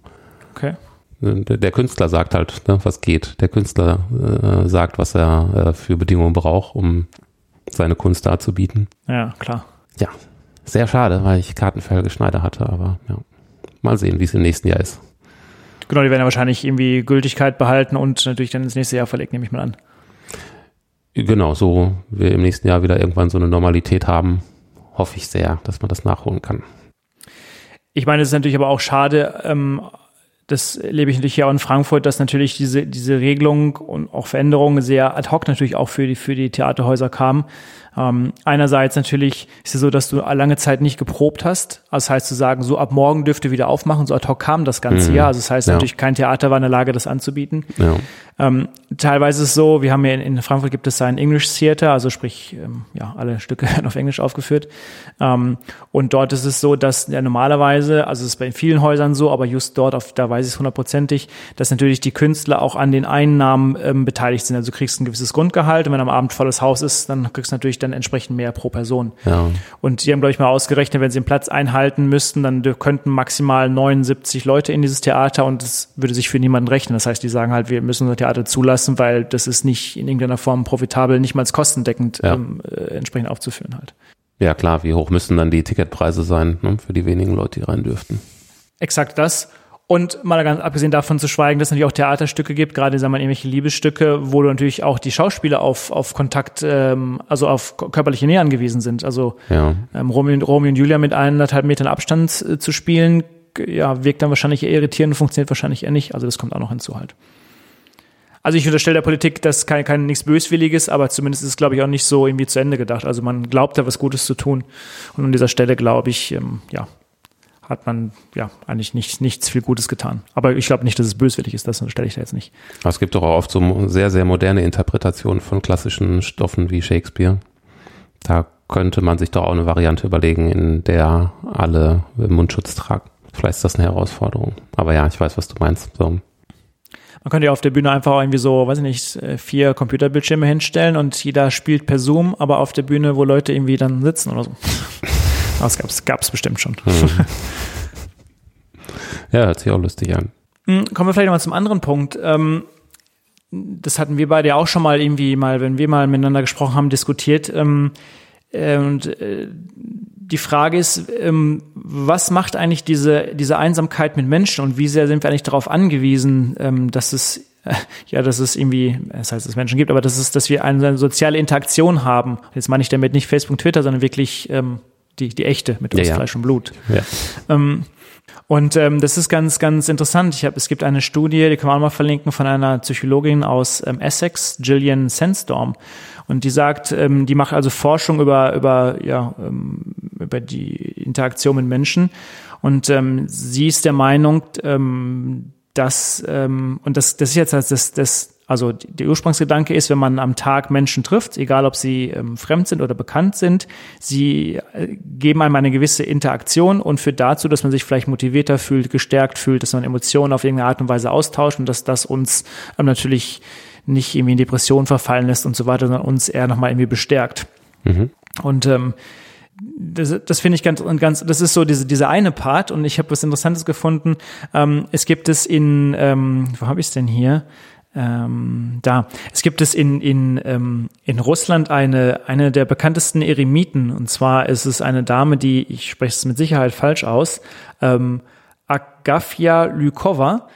Okay. Der, Künstler sagt halt, ne, was geht. Der Künstler äh, sagt, was er äh, für Bedingungen braucht, um seine Kunst darzubieten. Ja, klar. Ja, sehr schade, weil ich Karten für Helge Schneider hatte, aber ja, mal sehen, wie es im nächsten Jahr ist. Genau, die werden ja wahrscheinlich irgendwie Gültigkeit behalten und natürlich dann ins nächste Jahr verlegt, nehme ich mal an. Genau, so wir im nächsten Jahr wieder irgendwann so eine Normalität haben, hoffe ich sehr, dass man das nachholen kann. Ich meine, es ist natürlich aber auch schade, ähm, das lebe ich natürlich hier auch in Frankfurt, dass natürlich diese, diese Regelung und auch Veränderungen sehr ad hoc natürlich auch für die, für die Theaterhäuser kamen. Ähm, einerseits natürlich ist es so, dass du lange Zeit nicht geprobt hast. Also das heißt zu sagen, so ab morgen dürfte wieder aufmachen, so ad hoc kam das ganze mhm. Jahr. Also das heißt ja. natürlich, kein Theater war in der Lage, das anzubieten. Ja. Ähm, teilweise ist es so, wir haben ja in, in, Frankfurt gibt es ein English Theater, also sprich, ähm, ja, alle Stücke [LAUGHS] werden auf Englisch aufgeführt. Ähm, und dort ist es so, dass ja normalerweise, also es ist bei vielen Häusern so, aber just dort, auf, da weiß ich es hundertprozentig, dass natürlich die Künstler auch an den Einnahmen ähm, beteiligt sind. Also du kriegst ein gewisses Grundgehalt und wenn am Abend volles Haus ist, dann kriegst du natürlich dann entsprechend mehr pro Person. Ja. Und die haben, glaube ich, mal ausgerechnet, wenn sie den Platz einhalten müssten, dann könnten maximal 79 Leute in dieses Theater und das würde sich für niemanden rechnen. Das heißt, die sagen halt, wir müssen unser Theater zulassen, weil das ist nicht in irgendeiner Form profitabel, nicht mal kostendeckend ja. ähm, äh, entsprechend aufzuführen halt. Ja klar, wie hoch müssten dann die Ticketpreise sein ne, für die wenigen Leute, die rein dürften? Exakt das. Und mal ganz abgesehen davon zu schweigen, dass es natürlich auch Theaterstücke gibt, gerade sagen wir irgendwelche Liebesstücke, wo natürlich auch die Schauspieler auf, auf Kontakt, ähm, also auf körperliche Nähe angewiesen sind. Also ja. ähm, Romeo, und, Romeo und Julia mit eineinhalb Metern Abstand äh, zu spielen, ja, wirkt dann wahrscheinlich eher irritierend und funktioniert wahrscheinlich eher nicht. Also das kommt auch noch hinzu halt. Also ich unterstelle der Politik, das kein, kein nichts Böswilliges, aber zumindest ist es, glaube ich, auch nicht so irgendwie zu Ende gedacht. Also man glaubt da was Gutes zu tun. Und an dieser Stelle, glaube ich, ähm, ja, hat man ja eigentlich nicht, nichts viel Gutes getan. Aber ich glaube nicht, dass es böswillig ist, das stelle ich da jetzt nicht. Es gibt doch auch oft so sehr, sehr moderne Interpretationen von klassischen Stoffen wie Shakespeare. Da könnte man sich doch auch eine Variante überlegen, in der alle Mundschutz tragen. Vielleicht ist das eine Herausforderung. Aber ja, ich weiß, was du meinst. So. Man könnte ja auf der Bühne einfach irgendwie so, weiß ich nicht, äh, vier Computerbildschirme hinstellen und jeder spielt per Zoom, aber auf der Bühne, wo Leute irgendwie dann sitzen oder so. [LAUGHS] Das gab's, gab's bestimmt schon. Mhm. Ja, hört sich auch lustig an. Hm, kommen wir vielleicht nochmal zum anderen Punkt. Ähm, das hatten wir beide ja auch schon mal irgendwie mal, wenn wir mal miteinander gesprochen haben, diskutiert. Ähm, äh, und äh, die Frage ist, ähm, was macht eigentlich diese, diese Einsamkeit mit Menschen und wie sehr sind wir eigentlich darauf angewiesen, dass es [LAUGHS] ja, dass es irgendwie, das heißt, dass es Menschen gibt, aber dass es, dass wir eine soziale Interaktion haben. Jetzt meine ich damit nicht Facebook, Twitter, sondern wirklich ähm, die, die echte mit uns ja, ja. Fleisch und Blut. Ja. Ähm, und ähm, das ist ganz, ganz interessant. Ich hab, es gibt eine Studie, die kann man auch mal verlinken, von einer Psychologin aus ähm, Essex, Gillian Sandstorm. Und die sagt, ähm, die macht also Forschung über, über, ja, ähm, über die Interaktion mit Menschen. Und ähm, sie ist der Meinung, ähm, dass, ähm, und das, das ist jetzt das, das, das also der Ursprungsgedanke ist, wenn man am Tag Menschen trifft, egal ob sie ähm, fremd sind oder bekannt sind, sie äh, geben einem eine gewisse Interaktion und führt dazu, dass man sich vielleicht motivierter fühlt, gestärkt fühlt, dass man Emotionen auf irgendeine Art und Weise austauscht und dass das uns ähm, natürlich nicht irgendwie in Depression verfallen lässt und so weiter, sondern uns eher nochmal irgendwie bestärkt. Mhm. Und ähm, das, das finde ich ganz und ganz, das ist so diese, diese eine Part und ich habe was Interessantes gefunden. Ähm, es gibt es in, ähm, wo habe ich es denn hier? Ähm, da. Es gibt es in, in, ähm, in Russland eine, eine der bekanntesten Eremiten. Und zwar ist es eine Dame, die, ich spreche es mit Sicherheit falsch aus, ähm, Agafia Lykova.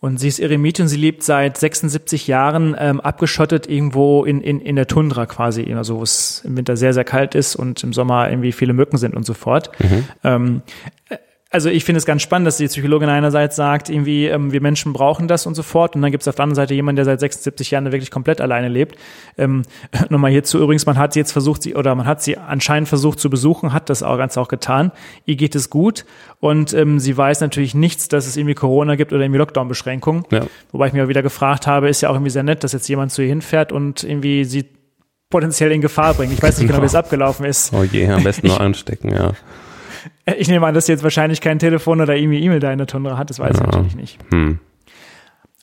Und sie ist Eremitin, sie lebt seit 76 Jahren ähm, abgeschottet irgendwo in, in, in der Tundra quasi, also wo es im Winter sehr, sehr kalt ist und im Sommer irgendwie viele Mücken sind und so fort. Mhm. Ähm, also ich finde es ganz spannend, dass die Psychologin einerseits sagt, irgendwie, ähm, wir Menschen brauchen das und so fort. Und dann gibt es auf der anderen Seite jemanden, der seit 76 Jahren wirklich komplett alleine lebt. Ähm, [LAUGHS] Nochmal hierzu übrigens, man hat sie jetzt versucht, sie, oder man hat sie anscheinend versucht zu besuchen, hat das auch ganz auch getan. Ihr geht es gut und ähm, sie weiß natürlich nichts, dass es irgendwie Corona gibt oder irgendwie Lockdown-Beschränkungen. Ja. Wobei ich mir wieder gefragt habe, ist ja auch irgendwie sehr nett, dass jetzt jemand zu ihr hinfährt und irgendwie sie potenziell in Gefahr bringt. Ich weiß nicht [LAUGHS] genau, wie es abgelaufen ist. Oh je, am besten [LAUGHS] nur anstecken, ja. Ich nehme an, dass sie jetzt wahrscheinlich kein Telefon oder irgendwie E-Mail da in der Tundra hat, das weiß ja. ich natürlich nicht. Hm.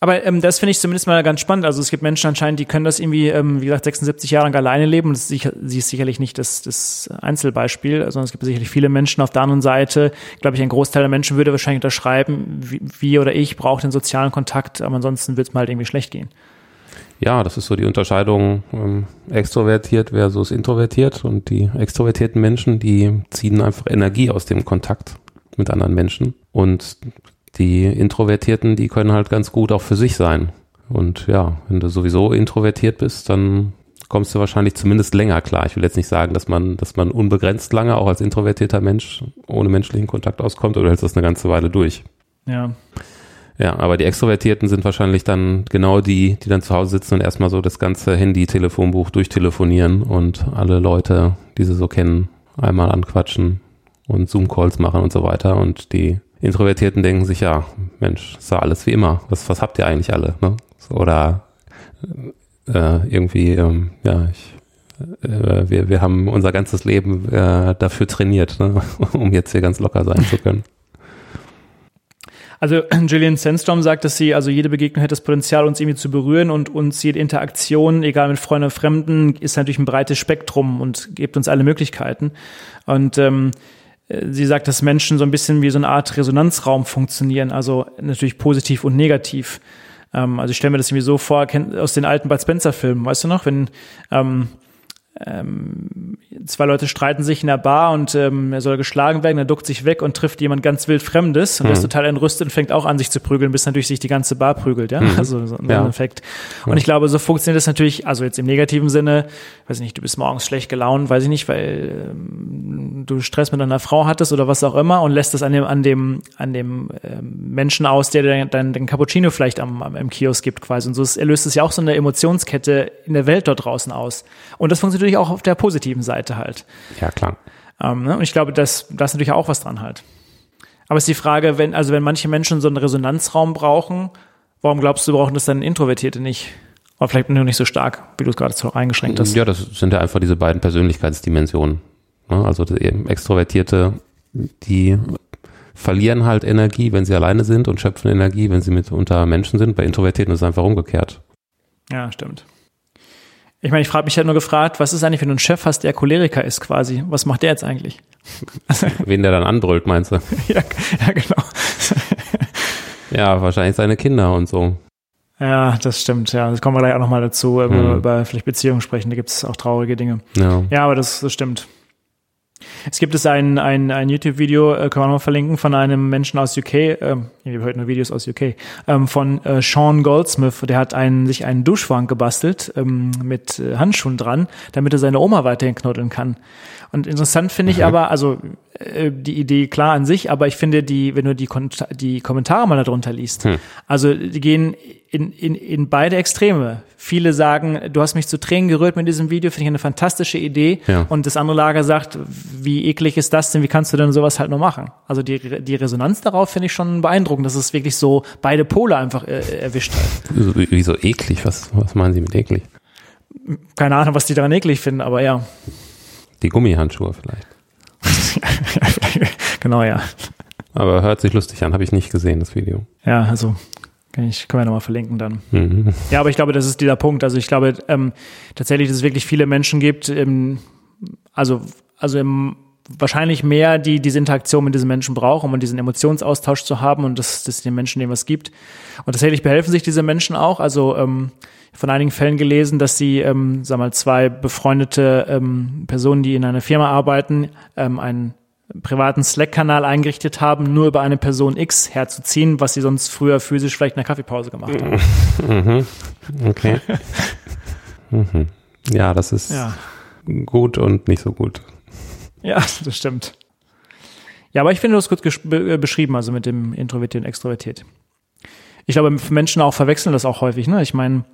Aber ähm, das finde ich zumindest mal ganz spannend. Also es gibt Menschen anscheinend, die können das irgendwie, ähm, wie gesagt, 76 Jahre lang alleine leben. Und das ist sicher, sie ist sicherlich nicht das, das Einzelbeispiel, sondern es gibt sicherlich viele Menschen. Auf der anderen Seite, glaube ich, ein Großteil der Menschen würde wahrscheinlich unterschreiben, wie, wie oder ich brauche den sozialen Kontakt, aber ansonsten wird es mal halt irgendwie schlecht gehen ja, das ist so die Unterscheidung ähm, extrovertiert versus introvertiert und die extrovertierten Menschen, die ziehen einfach Energie aus dem Kontakt mit anderen Menschen und die Introvertierten, die können halt ganz gut auch für sich sein. Und ja, wenn du sowieso introvertiert bist, dann kommst du wahrscheinlich zumindest länger klar. Ich will jetzt nicht sagen, dass man, dass man unbegrenzt lange auch als introvertierter Mensch ohne menschlichen Kontakt auskommt oder hältst das eine ganze Weile durch. Ja. Ja, aber die Extrovertierten sind wahrscheinlich dann genau die, die dann zu Hause sitzen und erstmal so das ganze Handy-Telefonbuch durchtelefonieren und alle Leute, die sie so kennen, einmal anquatschen und Zoom-Calls machen und so weiter. Und die Introvertierten denken sich, ja, Mensch, ist ja alles wie immer. Was, was habt ihr eigentlich alle? Ne? Oder äh, irgendwie, ähm, ja, ich, äh, wir, wir haben unser ganzes Leben äh, dafür trainiert, ne? [LAUGHS] um jetzt hier ganz locker sein zu können. Also [CLEARS THROAT] Julian Sandstrom sagt, dass sie, also jede Begegnung hätte das Potenzial, uns irgendwie zu berühren und uns jede Interaktion, egal mit Freunden oder Fremden, ist natürlich ein breites Spektrum und gibt uns alle Möglichkeiten. Und ähm, sie sagt, dass Menschen so ein bisschen wie so eine Art Resonanzraum funktionieren, also natürlich positiv und negativ. Ähm, also ich stelle mir das irgendwie so vor, aus den alten Bud Spencer-Filmen, weißt du noch, wenn ähm, ähm, zwei Leute streiten sich in der Bar und ähm, er soll geschlagen werden, er duckt sich weg und trifft jemand ganz wild Fremdes und mhm. ist mhm. total entrüstet und fängt auch an, sich zu prügeln, bis natürlich sich die ganze Bar prügelt, ja. Mhm. Also so ein ja. Effekt. Und ich glaube, so funktioniert das natürlich, also jetzt im negativen Sinne, weiß ich nicht, du bist morgens schlecht gelaunt, weiß ich nicht, weil ähm, du Stress mit deiner Frau hattest oder was auch immer und lässt das an dem, an dem, an dem ähm, Menschen aus, der dein, dein, dein Cappuccino vielleicht am, am, im Kiosk gibt quasi. Und so ist, er löst es ja auch so eine Emotionskette in der Welt dort draußen aus. Und das funktioniert natürlich auch auf der positiven Seite halt. Ja, klar. Ähm, ne? Und ich glaube, das, da ist natürlich auch was dran halt. Aber es ist die Frage, wenn, also wenn manche Menschen so einen Resonanzraum brauchen, warum glaubst du, brauchen das dann Introvertierte nicht? Aber vielleicht nur nicht so stark, wie du es gerade so eingeschränkt hast. Ja, das sind ja einfach diese beiden Persönlichkeitsdimensionen. Ne? Also eben Extrovertierte, die verlieren halt Energie, wenn sie alleine sind und schöpfen Energie, wenn sie mit unter Menschen sind. Bei Introvertierten ist es einfach umgekehrt. Ja, stimmt. Ich meine, ich frage mich halt nur gefragt, was ist eigentlich, wenn du einen Chef hast, der Choleriker ist quasi? Was macht der jetzt eigentlich? [LAUGHS] Wen der dann anbrüllt, meinst du? [LAUGHS] ja, ja, genau. ja, wahrscheinlich seine Kinder und so. Ja, das stimmt. Ja, das kommen wir gleich auch nochmal dazu, wenn wir hm. über vielleicht Beziehungen sprechen. Da gibt es auch traurige Dinge. Ja, ja aber das, das stimmt. Es gibt es ein, ein, ein YouTube-Video, äh, können wir noch verlinken, von einem Menschen aus UK, äh, wir heute nur Videos aus UK, ähm, von äh, Sean Goldsmith, der hat einen, sich einen Duschwang gebastelt ähm, mit äh, Handschuhen dran, damit er seine Oma weiterhin knuddeln kann. Und interessant finde ich mhm. aber, also äh, die Idee klar an sich, aber ich finde die, wenn du die, die Kommentare mal darunter liest, hm. also die gehen in, in, in beide Extreme. Viele sagen, du hast mich zu Tränen gerührt mit diesem Video, finde ich eine fantastische Idee. Ja. Und das andere Lager sagt, wie eklig ist das denn, wie kannst du denn sowas halt nur machen? Also die, die Resonanz darauf finde ich schon beeindruckend, dass es wirklich so beide Pole einfach äh, erwischt hat. Wieso eklig? Was, was meinen Sie mit eklig? Keine Ahnung, was die daran eklig finden, aber ja. Die Gummihandschuhe vielleicht. [LAUGHS] genau, ja. Aber hört sich lustig an, habe ich nicht gesehen, das Video. Ja, also kann ich, können wir nochmal verlinken dann. Mhm. Ja, aber ich glaube, das ist dieser Punkt. Also ich glaube ähm, tatsächlich, dass es wirklich viele Menschen gibt, ähm, also, also im, wahrscheinlich mehr, die diese Interaktion mit diesen Menschen brauchen, um diesen Emotionsaustausch zu haben und dass das den Menschen dem was gibt. Und tatsächlich behelfen sich diese Menschen auch. Also ähm, von einigen Fällen gelesen, dass sie, ähm, sag mal, zwei befreundete ähm, Personen, die in einer Firma arbeiten, ähm, einen privaten Slack-Kanal eingerichtet haben, nur über eine Person X herzuziehen, was sie sonst früher physisch vielleicht in der Kaffeepause gemacht haben. [LAUGHS] Mhm. Okay. [LAUGHS] mhm. Ja, das ist ja. gut und nicht so gut. Ja, das stimmt. Ja, aber ich finde das gut be beschrieben, also mit dem Introvertiert und Extrovertiert. Ich glaube, Menschen auch verwechseln das auch häufig. Ne? Ich meine,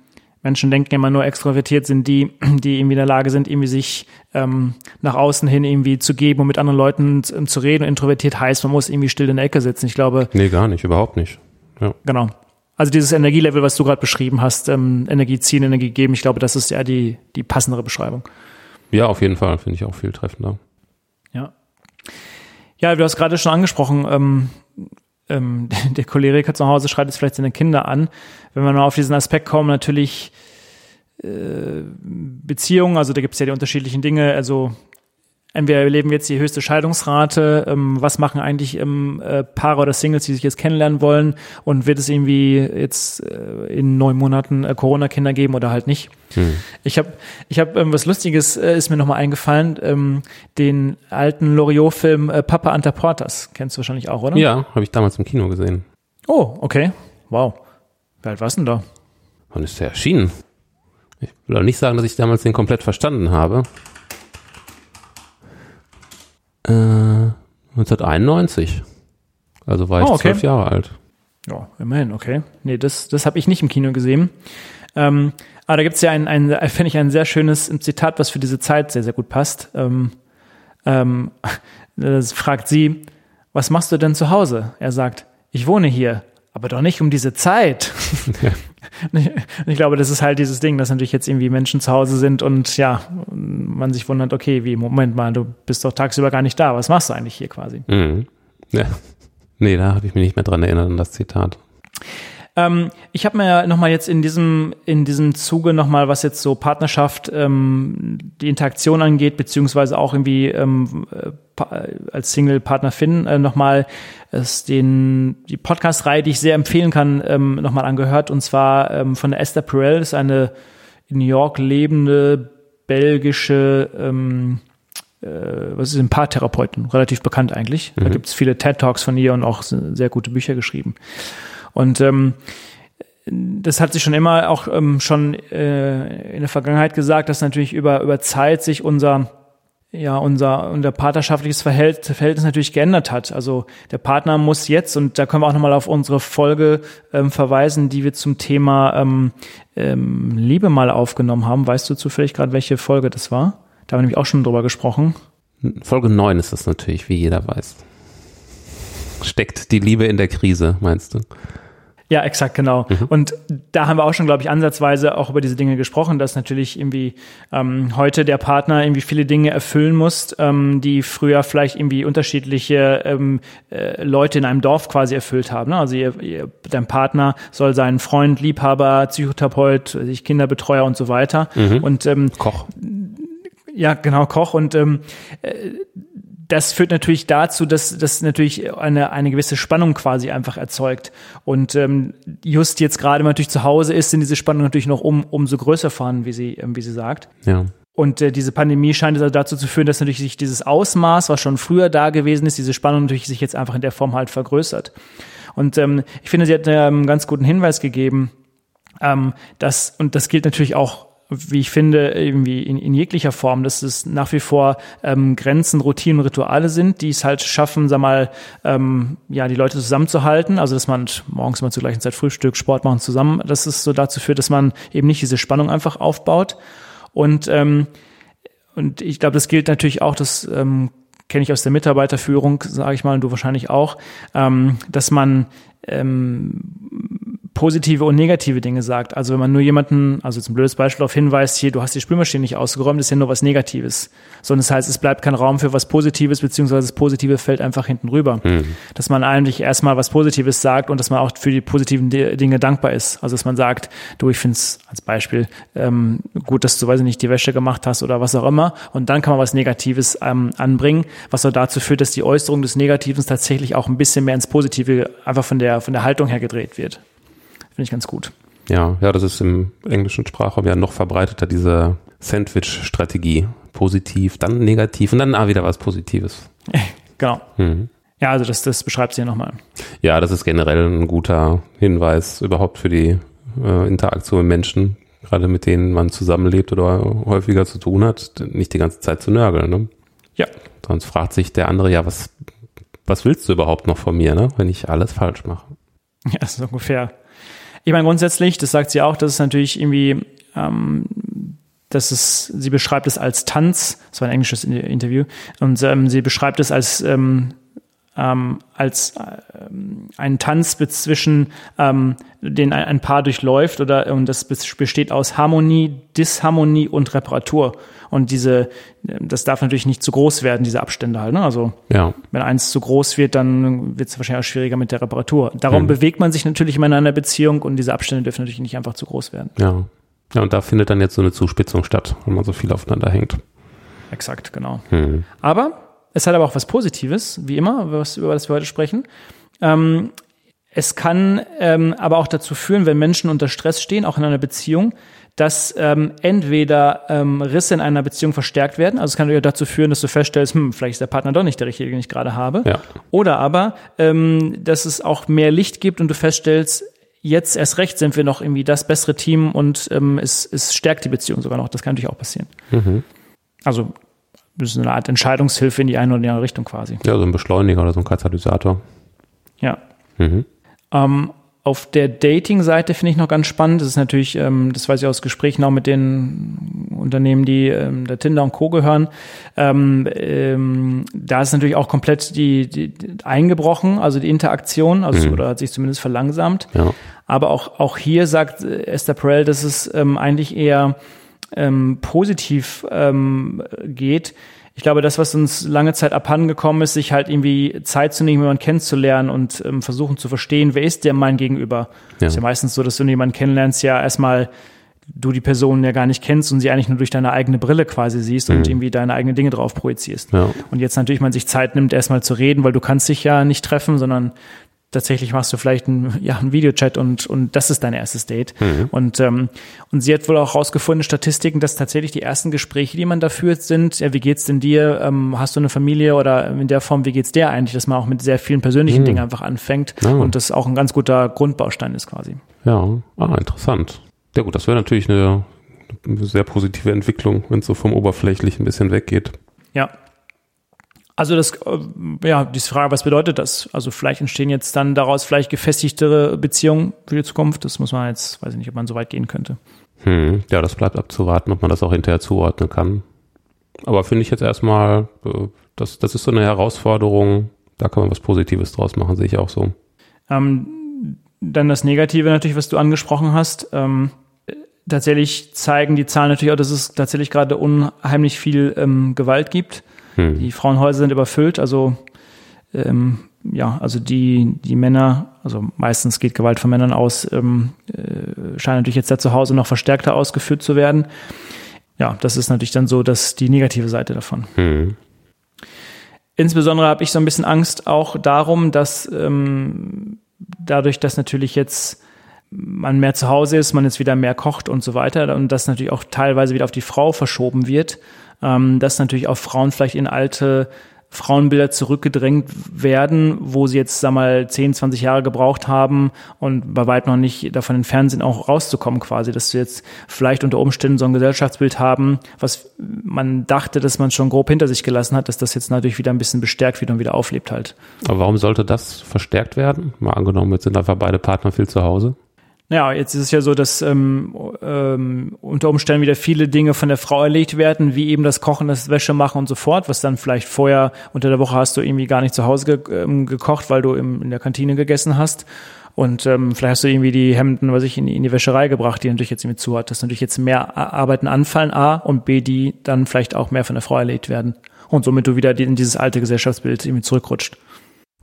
Menschen denken immer nur extrovertiert sind die, [CLEARS THROAT] die irgendwie in der Lage sind, irgendwie sich ähm, nach außen hin irgendwie zu geben und mit anderen Leuten zu, zu reden. Und introvertiert heißt, man muss irgendwie still in der Ecke sitzen. Ich glaube. Nee, gar nicht, überhaupt nicht. Ja. Genau. Also dieses Energielevel, was du gerade beschrieben hast, ähm, Energie ziehen, Energie geben, ich glaube, das ist ja die, die passendere Beschreibung. Ja, auf jeden Fall, finde ich auch viel treffender. Ja. Du hast gerade schon angesprochen, ähm, ähm, [LAUGHS] der Choleriker zu Hause schreit jetzt vielleicht seine Kinder an. Wenn wir mal auf diesen Aspekt kommen, natürlich äh, Beziehungen, also da gibt es ja die unterschiedlichen Dinge, also erleben wir jetzt die höchste Scheidungsrate, ähm, was machen eigentlich ähm, äh, Paare oder Singles, die sich jetzt kennenlernen wollen und wird es irgendwie jetzt äh, in neun Monaten äh, Corona-Kinder geben oder halt nicht. Hm. Ich habe ich hab, ähm, was Lustiges ist mir nochmal eingefallen, ähm, den alten Loriot-Film Papa Anta Portas, kennst du wahrscheinlich auch, oder? Ja, habe ich damals im Kino gesehen. Oh, okay, wow. Wie alt warst du denn da? Wann ist der erschienen? Ich will auch nicht sagen, dass ich damals den komplett verstanden habe. Äh, 1991. Also war ich Oh, okay. zwölf Jahre alt. Ja, immerhin, okay. Nee, das, das habe ich nicht im Kino gesehen. Ähm, aber da gibt's ja ein, ein finde ich, ein sehr schönes Zitat, was für diese Zeit sehr, sehr gut passt. Ähm, ähm, [LAUGHS] das fragt sie, was machst du denn zu Hause? Er sagt, ich wohne hier, aber doch nicht um diese Zeit. Und [LAUGHS] ich glaube, das ist halt dieses Ding, dass natürlich jetzt irgendwie Menschen zu Hause sind und ja, man sich wundert, okay, wie, Moment mal, du bist doch tagsüber gar nicht da. Was machst du eigentlich hier quasi? Mhm. Ja. Nee, da habe ich mich nicht mehr dran erinnert an das Zitat. Ähm, ich habe mir nochmal jetzt in diesem, in diesem Zuge nochmal, was jetzt so Partnerschaft, ähm, die Interaktion angeht, beziehungsweise auch irgendwie ähm, äh, als Single-Partner finden, äh, nochmal es den, die Podcast-Reihe, die ich sehr empfehlen kann, ähm, nochmal angehört. Und zwar ähm, von der Esther Perel, ist eine in New York lebende belgische ähm, äh, was ist ein Paartherapeutin, relativ bekannt eigentlich. Da gibt es viele TED-Talks von ihr und auch sehr gute Bücher geschrieben. Und ähm, das hat sich schon immer auch ähm, schon äh, in der Vergangenheit gesagt, dass natürlich über, über Zeit sich unser ja, unser, unser partnerschaftliches Verhält- Verhältnis natürlich geändert hat. Also der Partner muss jetzt, und da können wir auch nochmal auf unsere Folge ähm, verweisen, die wir zum Thema ähm, ähm, Liebe mal aufgenommen haben. Weißt du zufällig gerade, welche Folge das war? Da haben wir nämlich auch schon drüber gesprochen. Folge 9 ist das natürlich, wie jeder weiß. Steckt die Liebe in der Krise, meinst du? Ja, exakt, genau. Und da haben wir auch schon, glaube ich, ansatzweise auch über diese Dinge gesprochen, dass natürlich irgendwie ähm, heute der Partner irgendwie viele Dinge erfüllen muss, ähm, die früher vielleicht irgendwie unterschiedliche ähm, äh, Leute in einem Dorf quasi erfüllt haben. Ne? Also ihr, ihr, dein Partner soll sein Freund, Liebhaber, Psychotherapeut, weiß ich, Kinderbetreuer und so weiter. Und ähm, Koch. ja, genau, Koch. Und ähm, äh, das führt natürlich dazu, dass das natürlich eine, eine gewisse Spannung quasi einfach erzeugt. Und ähm, just jetzt gerade, wenn man natürlich zu Hause ist, sind diese Spannungen natürlich noch um, umso größer vorhanden, wie sie, ähm, wie sie sagt. Ja. Und äh, diese Pandemie scheint also dazu zu führen, dass natürlich sich dieses Ausmaß, was schon früher da gewesen ist, diese Spannung natürlich sich jetzt einfach in der Form halt vergrößert. Und ähm, ich finde, sie hat ähm, einen ganz guten Hinweis gegeben, ähm, dass, und das gilt natürlich auch, wie ich finde, irgendwie in, in jeglicher Form, dass es nach wie vor ähm, Grenzen, Routinen, Rituale sind, die es halt schaffen, sag mal, ähm, ja, die Leute zusammenzuhalten. Also, dass man morgens mal zur gleichen Zeit Frühstück, Sport machen zusammen, dass es so dazu führt, dass man eben nicht diese Spannung einfach aufbaut. Und, ähm, und ich glaube, das gilt natürlich auch, das ähm, kenne ich aus der Mitarbeiterführung, sage ich mal, und du wahrscheinlich auch, ähm, dass man ähm, positive und negative Dinge sagt. Also wenn man nur jemanden, also jetzt ein blödes Beispiel darauf hinweist, hier, du hast die Spülmaschine nicht ausgeräumt, ist ja nur was Negatives. Sondern das heißt, es bleibt kein Raum für was Positives, beziehungsweise das Positive fällt einfach hinten rüber. Dass man eigentlich erstmal was Positives sagt und dass man auch für die positiven Di- Dinge dankbar ist. Also dass man sagt, du, ich finde es als Beispiel ähm, gut, dass du, weiß ich nicht, die Wäsche gemacht hast oder was auch immer. Und dann kann man was Negatives ähm, anbringen, was auch dazu führt, dass die Äußerung des Negativen tatsächlich auch ein bisschen mehr ins Positive einfach von der, von der Haltung her gedreht wird. Finde ich ganz gut. Ja, ja, das ist im englischen Sprachraum ja noch verbreiteter, diese Sandwich-Strategie. Positiv, dann negativ und dann ah, wieder was Positives. [LAUGHS] Genau. Mhm. Ja, also das, das beschreibt sie ja nochmal. Ja, das ist generell ein guter Hinweis überhaupt für die äh, Interaktion mit Menschen, gerade mit denen man zusammenlebt oder häufiger zu tun hat, nicht die ganze Zeit zu nörgeln. Ne? Ja. Sonst fragt sich der andere, ja, was, was willst du überhaupt noch von mir, ne? wenn ich alles falsch mache? [LAUGHS] Ja, das ist ungefähr. Ich meine, grundsätzlich, das sagt sie auch, dass es natürlich irgendwie, ähm, dass es, sie beschreibt es als Tanz, das war ein englisches In- Interview, und ähm, sie beschreibt es als, ähm, ähm, als ähm, einen Tanz zwischen, ähm, den ein, ein Paar durchläuft oder und das bes- besteht aus Harmonie, Disharmonie und Reparatur. Und diese, das darf natürlich nicht zu groß werden, diese Abstände halt. Ne? Also Ja, wenn eins zu groß wird, dann wird es wahrscheinlich auch schwieriger mit der Reparatur. Darum Mhm. bewegt man sich natürlich immer in einer Beziehung und diese Abstände dürfen natürlich nicht einfach zu groß werden. ja. Ja, und da findet dann jetzt so eine Zuspitzung statt, wenn man so viel aufeinander hängt. Exakt, genau. Hm. Aber es hat aber auch was Positives, wie immer, was, über das wir heute sprechen. Ähm, es kann ähm, aber auch dazu führen, wenn Menschen unter Stress stehen, auch in einer Beziehung, dass ähm, entweder ähm, Risse in einer Beziehung verstärkt werden. Also es kann ja dazu führen, dass du feststellst, hm, vielleicht ist der Partner doch nicht der richtige, den ich gerade habe. Ja. Oder aber, ähm, dass es auch mehr Licht gibt und du feststellst, jetzt erst recht sind wir noch irgendwie das bessere Team und ähm, es, es stärkt die Beziehung sogar noch. Das kann natürlich auch passieren. Mhm. Also das ist eine Art Entscheidungshilfe in die eine oder andere Richtung quasi. Ja, so ein Beschleuniger oder so ein Katalysator. Ja. Mhm. Ähm, auf der Dating-Seite finde ich noch ganz spannend. Das ist natürlich, ähm, das weiß ich aus Gesprächen auch mit den Unternehmen, die ähm, der Tinder und Co. gehören. Ähm, ähm, da ist natürlich auch komplett die, die eingebrochen, also die Interaktion, also mhm. oder hat sich zumindest verlangsamt. Ja. Aber auch auch hier sagt Esther Perel, dass es ähm, eigentlich eher ähm, positiv ähm, geht ich glaube, das, was uns lange Zeit abhandengekommen ist, sich halt irgendwie Zeit zu nehmen, jemanden kennenzulernen und ähm, versuchen zu verstehen, wer ist der mein Gegenüber. Ja. Ist ja meistens so, dass du jemanden kennenlernst, ja erstmal du die Person ja gar nicht kennst und sie eigentlich nur durch deine eigene Brille quasi siehst mhm. und irgendwie deine eigenen Dinge drauf projizierst. Ja. Und jetzt natürlich man sich Zeit nimmt, erstmal zu reden, weil du kannst dich ja nicht treffen, sondern tatsächlich machst du vielleicht einen, ja, einen Videochat und, und das ist dein erstes Date. Mhm. Und, ähm, und sie hat wohl auch rausgefunden, Statistiken, dass tatsächlich die ersten Gespräche, die man da führt, sind, ja, wie geht's denn dir? Ähm, hast du eine Familie oder in der Form, wie geht's dir eigentlich? Dass man auch mit sehr vielen persönlichen mhm. Dingen einfach anfängt ja. und das auch ein ganz guter Grundbaustein ist quasi. Ja, ah, interessant. Ja gut, das wäre natürlich eine, eine sehr positive Entwicklung, wenn es so vom Oberflächlichen ein bisschen weggeht. Ja, also das, äh, ja, die Frage, was bedeutet das? Also vielleicht entstehen jetzt dann daraus vielleicht gefestigtere Beziehungen für die Zukunft. Das muss man jetzt, weiß ich nicht, ob man so weit gehen könnte. Hm, ja, das bleibt abzuwarten, ob man das auch hinterher zuordnen kann. Aber finde ich jetzt erstmal, äh, das, das ist so eine Herausforderung, da kann man was Positives draus machen, sehe ich auch so. Ähm, dann das Negative natürlich, was du angesprochen hast. Ähm, tatsächlich zeigen die Zahlen natürlich auch, dass es tatsächlich gerade unheimlich viel ähm, Gewalt gibt. Hm. Die Frauenhäuser sind überfüllt, also ähm, ja, also die, die Männer, also meistens geht Gewalt von Männern aus, ähm, äh, scheint natürlich jetzt da zu Hause noch verstärkter ausgeführt zu werden. Ja, das ist natürlich dann so, dass die negative Seite davon. Hm. Insbesondere habe ich so ein bisschen Angst auch darum, dass ähm, dadurch, dass natürlich jetzt man mehr zu Hause ist, man jetzt wieder mehr kocht und so weiter und das natürlich auch teilweise wieder auf die Frau verschoben wird, ähm, dass natürlich auch Frauen vielleicht in alte Frauenbilder zurückgedrängt werden, wo sie jetzt, sag mal, 10, 20 Jahre gebraucht haben und bei weitem noch nicht davon entfernt sind, auch rauszukommen quasi, dass sie jetzt vielleicht unter Umständen so ein Gesellschaftsbild haben, was man dachte, dass man schon grob hinter sich gelassen hat, dass das jetzt natürlich wieder ein bisschen bestärkt wird und wieder auflebt halt. Aber warum sollte das verstärkt werden? Mal angenommen, jetzt sind einfach beide Partner viel zu Hause. Ja, jetzt ist es ja so, dass ähm, ähm, unter Umständen wieder viele Dinge von der Frau erlegt werden, wie eben das Kochen, das Wäsche machen und so fort, was dann vielleicht vorher unter der Woche hast du irgendwie gar nicht zu Hause ge ähm, gekocht, weil du im, in der Kantine gegessen hast. Und ähm, vielleicht hast du irgendwie die Hemden, was ich, in, in die Wäscherei gebracht, die natürlich jetzt irgendwie zu hat, dass natürlich jetzt mehr Arbeiten anfallen, A, und B, die dann vielleicht auch mehr von der Frau erlegt werden. Und somit du wieder in dieses alte Gesellschaftsbild irgendwie zurückrutscht.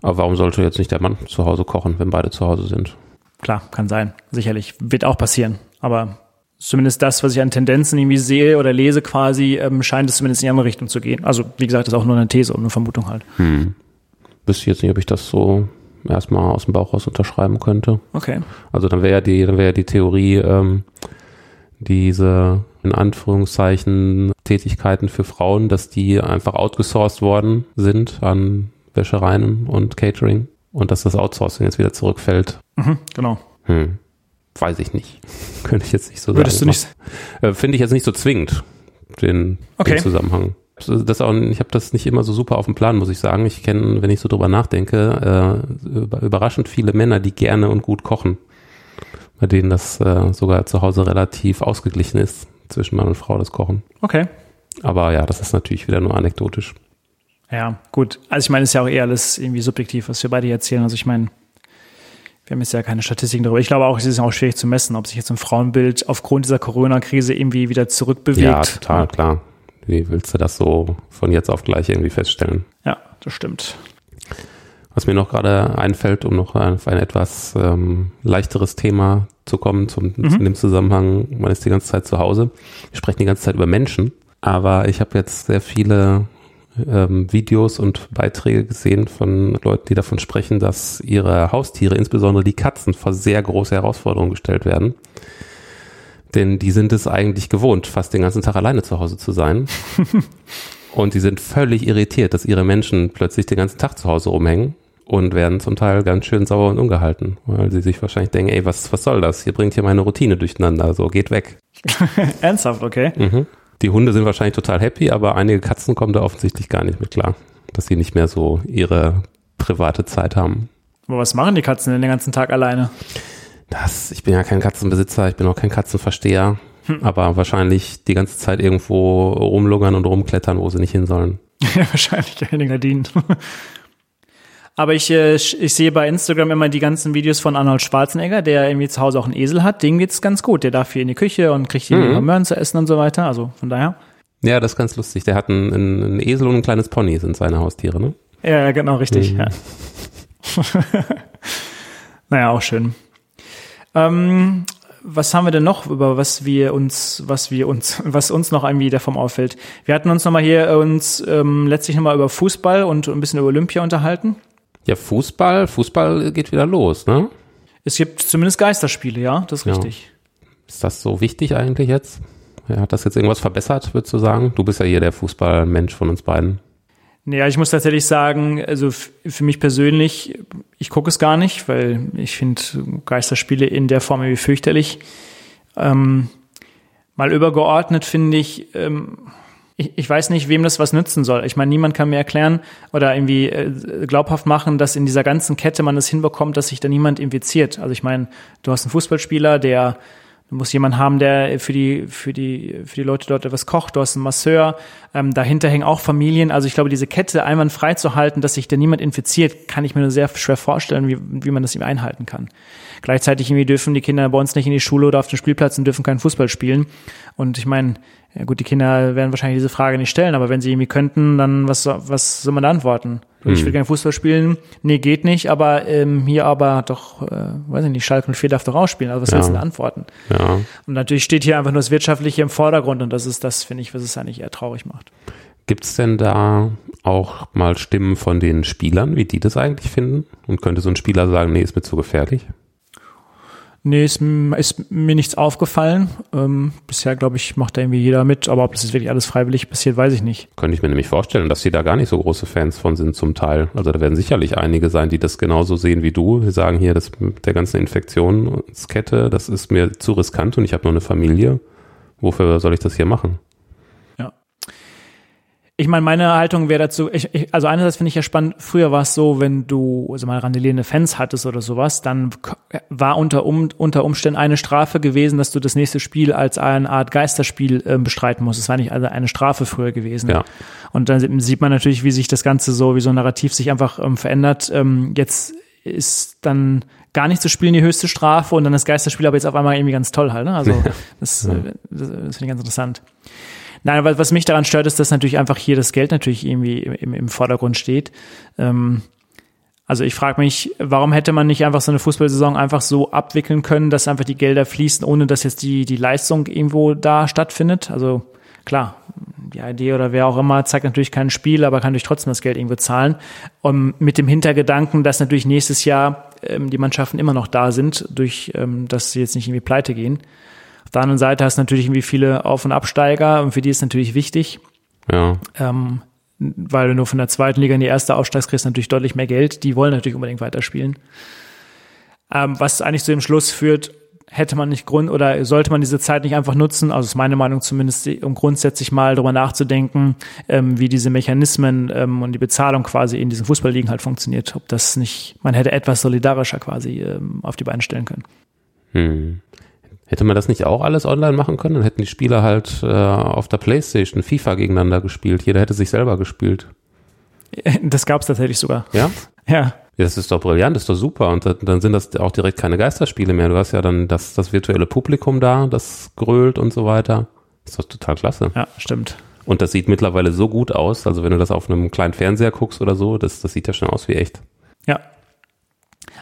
Aber warum sollte jetzt nicht der Mann zu Hause kochen, wenn beide zu Hause sind? Klar, kann sein. Sicherlich. Wird auch passieren. Aber zumindest das, was ich an Tendenzen irgendwie sehe oder lese quasi, ähm, scheint es zumindest in die andere Richtung zu gehen. Also, wie gesagt, das ist auch nur eine These und eine Vermutung halt. Hm. Wüsste jetzt nicht, ob ich das so erstmal aus dem Bauch raus unterschreiben könnte. Okay. Also dann wäre ja die, dann wäre ja die Theorie, ähm, diese in Anführungszeichen Tätigkeiten für Frauen, dass die einfach outgesourced worden sind an Wäschereien und Catering und dass das Outsourcing jetzt wieder zurückfällt. Mhm, genau. Hm. Weiß ich nicht. [LAUGHS] Könnte ich jetzt nicht so Würdest sagen. Würdest du nicht? Äh, finde ich jetzt nicht so zwingend, den, okay. den Zusammenhang. Das auch, ich habe das nicht immer so super auf dem Plan, muss ich sagen. Ich kenne, wenn ich so drüber nachdenke, äh, überraschend viele Männer, die gerne und gut kochen, bei denen das äh, sogar zu Hause relativ ausgeglichen ist zwischen Mann und Frau, das Kochen. Okay. Aber ja, das ist natürlich wieder nur anekdotisch. Ja, gut. Also ich meine, es ist ja auch eher alles irgendwie subjektiv, was wir beide hier erzählen. Also ich meine, wir haben jetzt ja keine Statistiken darüber. Ich glaube auch, es ist auch schwierig zu messen, ob sich jetzt ein Frauenbild aufgrund dieser Corona-Krise irgendwie wieder zurückbewegt. Ja, total, klar. Wie willst du das so von jetzt auf gleich irgendwie feststellen? Ja, das stimmt. Was mir noch gerade einfällt, um noch auf ein etwas ähm, leichteres Thema zu kommen, zum, mhm. in dem Zusammenhang, man ist die ganze Zeit zu Hause. Wir sprechen die ganze Zeit über Menschen, aber ich habe jetzt sehr viele ähm, Videos und Beiträge gesehen von Leuten, die davon sprechen, dass ihre Haustiere, insbesondere die Katzen, vor sehr große Herausforderungen gestellt werden. Denn die sind es eigentlich gewohnt, fast den ganzen Tag alleine zu Hause zu sein. [LAUGHS] und die sind völlig irritiert, dass ihre Menschen plötzlich den ganzen Tag zu Hause rumhängen und werden zum Teil ganz schön sauer und ungehalten, weil sie sich wahrscheinlich denken, ey, was, was soll das? Hier bringt hier meine Routine durcheinander, so geht weg. [LAUGHS] Ernsthaft, okay. Mhm. Die Hunde sind wahrscheinlich total happy, aber einige Katzen kommen da offensichtlich gar nicht mit klar, dass sie nicht mehr so ihre private Zeit haben. Aber was machen die Katzen denn den ganzen Tag alleine? Das, ich bin ja kein Katzenbesitzer, ich bin auch kein Katzenversteher, hm. aber wahrscheinlich die ganze Zeit irgendwo rumlungern und rumklettern, wo sie nicht hin sollen. [LAUGHS] Ja, wahrscheinlich in den Gardinen. Aber ich, äh, ich sehe bei Instagram immer die ganzen Videos von Arnold Schwarzenegger, der irgendwie zu Hause auch einen Esel hat. Dem geht's ganz gut. Der darf hier in die Küche und kriegt hier mhm. Möhren zu essen und so weiter. Also von daher. Ja, das ist ganz lustig. Der hat einen, einen Esel und ein kleines Pony sind seine Haustiere, ne? Ja, genau, richtig. Mhm. Ja. [LAUGHS] naja, auch schön. Ähm, was haben wir denn noch, über was wir uns, was wir uns, [LAUGHS] was uns noch irgendwie davon auffällt? Wir hatten uns nochmal hier uns ähm, letztlich nochmal über Fußball und ein bisschen über Olympia unterhalten. Ja, Fußball, Fußball geht wieder los, ne? Es gibt zumindest Geisterspiele, ja, das ist ja. richtig. Ist das so wichtig eigentlich jetzt? Ja, hat das jetzt irgendwas verbessert, würdest du sagen? Du bist ja hier der Fußballmensch von uns beiden. Naja, ich muss tatsächlich sagen, also für mich persönlich, ich gucke es gar nicht, weil ich finde Geisterspiele in der Form irgendwie fürchterlich. Ähm, mal übergeordnet finde ich, ähm, ich, ich weiß nicht, wem das was nützen soll. Ich meine, niemand kann mir erklären oder irgendwie äh, glaubhaft machen, dass in dieser ganzen Kette man es hinbekommt, dass sich da niemand infiziert. Also ich meine, du hast einen Fußballspieler, der Du musst jemanden haben, der für die, für die, für die Leute dort etwas kocht. Du hast einen Masseur. Ähm, dahinter hängen auch Familien. Also ich glaube, diese Kette einwandfrei zu halten, dass sich da niemand infiziert, kann ich mir nur sehr schwer vorstellen, wie, wie man das ihm einhalten kann. Gleichzeitig irgendwie dürfen die Kinder bei uns nicht in die Schule oder auf den Spielplatz und dürfen keinen Fußball spielen. Und ich meine, ja gut, die Kinder werden wahrscheinlich diese Frage nicht stellen, aber wenn sie irgendwie könnten, dann was, was soll man da antworten? Hm. Ich will gerne Fußball spielen. Nee, geht nicht, aber ähm, hier aber doch, äh, weiß ich nicht, Schalke 04 darf doch ausspielen. Also was ja. willst du da antworten? Ja. Und natürlich steht hier einfach nur das Wirtschaftliche im Vordergrund und das ist das, finde ich, was es eigentlich eher traurig macht. Gibt es denn da auch mal Stimmen von den Spielern, wie die das eigentlich finden? Und könnte so ein Spieler sagen, nee, ist mir zu gefährlich? Nee, ist, ist mir nichts aufgefallen. Ähm, bisher, glaube ich, macht da irgendwie jeder mit, aber ob das jetzt wirklich alles freiwillig passiert, weiß ich nicht. Könnte ich mir nämlich vorstellen, dass die da gar nicht so große Fans von sind zum Teil. Also da werden sicherlich einige sein, die das genauso sehen wie du. Die sagen hier, das mit der ganzen Infektionskette, das ist mir zu riskant und ich habe nur eine Familie. Wofür soll ich das hier machen? Ich meine, meine Haltung wäre dazu, ich, ich, also einerseits finde ich ja spannend, früher war es so, wenn du also mal randalierende Fans hattest oder sowas, dann war unter, um, unter Umständen eine Strafe gewesen, dass du das nächste Spiel als eine Art Geisterspiel äh, bestreiten musst. Es war nicht also eine Strafe früher gewesen. Ja. Und dann sieht man natürlich, wie sich das Ganze so, wie so ein Narrativ sich einfach ähm, verändert. Ähm, jetzt ist dann gar nicht zu spielen die höchste Strafe und dann das Geisterspiel aber jetzt auf einmal irgendwie ganz toll halt. Ne? Also [LAUGHS] das, ja. Äh, das, das finde ich ganz interessant. Nein, aber was mich daran stört, ist, dass natürlich einfach hier das Geld natürlich irgendwie im, im Vordergrund steht. Ähm, also ich frage mich, warum hätte man nicht einfach so eine Fußballsaison einfach so abwickeln können, dass einfach die Gelder fließen, ohne dass jetzt die, die Leistung irgendwo da stattfindet? Also klar, die Idee oder wer auch immer zeigt natürlich kein Spiel, aber kann durch trotzdem das Geld irgendwo zahlen. Und mit dem Hintergedanken, dass natürlich nächstes Jahr ähm, die Mannschaften immer noch da sind, durch ähm, dass sie jetzt nicht irgendwie pleite gehen. Auf der anderen Seite hast du natürlich irgendwie viele Auf- und Absteiger und für die ist natürlich wichtig. Ja. Ähm, weil du nur von der zweiten Liga in die erste aufsteigst, kriegst du natürlich deutlich mehr Geld. Die wollen natürlich unbedingt weiterspielen. Ähm, was eigentlich zu dem Schluss führt, hätte man nicht Grund oder sollte man diese Zeit nicht einfach nutzen, also ist meine Meinung zumindest, um grundsätzlich mal darüber nachzudenken, ähm, wie diese Mechanismen ähm, und die Bezahlung quasi in diesen Fußballligen halt funktioniert. Ob das nicht, man hätte etwas solidarischer quasi ähm, auf die Beine stellen können. Hm. Hätte man das nicht auch alles online machen können? Dann hätten die Spieler halt äh, auf der Playstation FIFA gegeneinander gespielt. Jeder hätte sich selber gespielt. [LAUGHS] Das gab es tatsächlich sogar. Ja? Ja. Das ist doch brillant, das ist doch super. Und dann sind das auch direkt keine Geisterspiele mehr. Du hast ja dann das, das virtuelle Publikum da, das grölt und so weiter. Das ist doch total klasse. Ja, stimmt. Und das sieht mittlerweile so gut aus. Also wenn du das auf einem kleinen Fernseher guckst oder so, das, das sieht ja schon aus wie echt. Ja.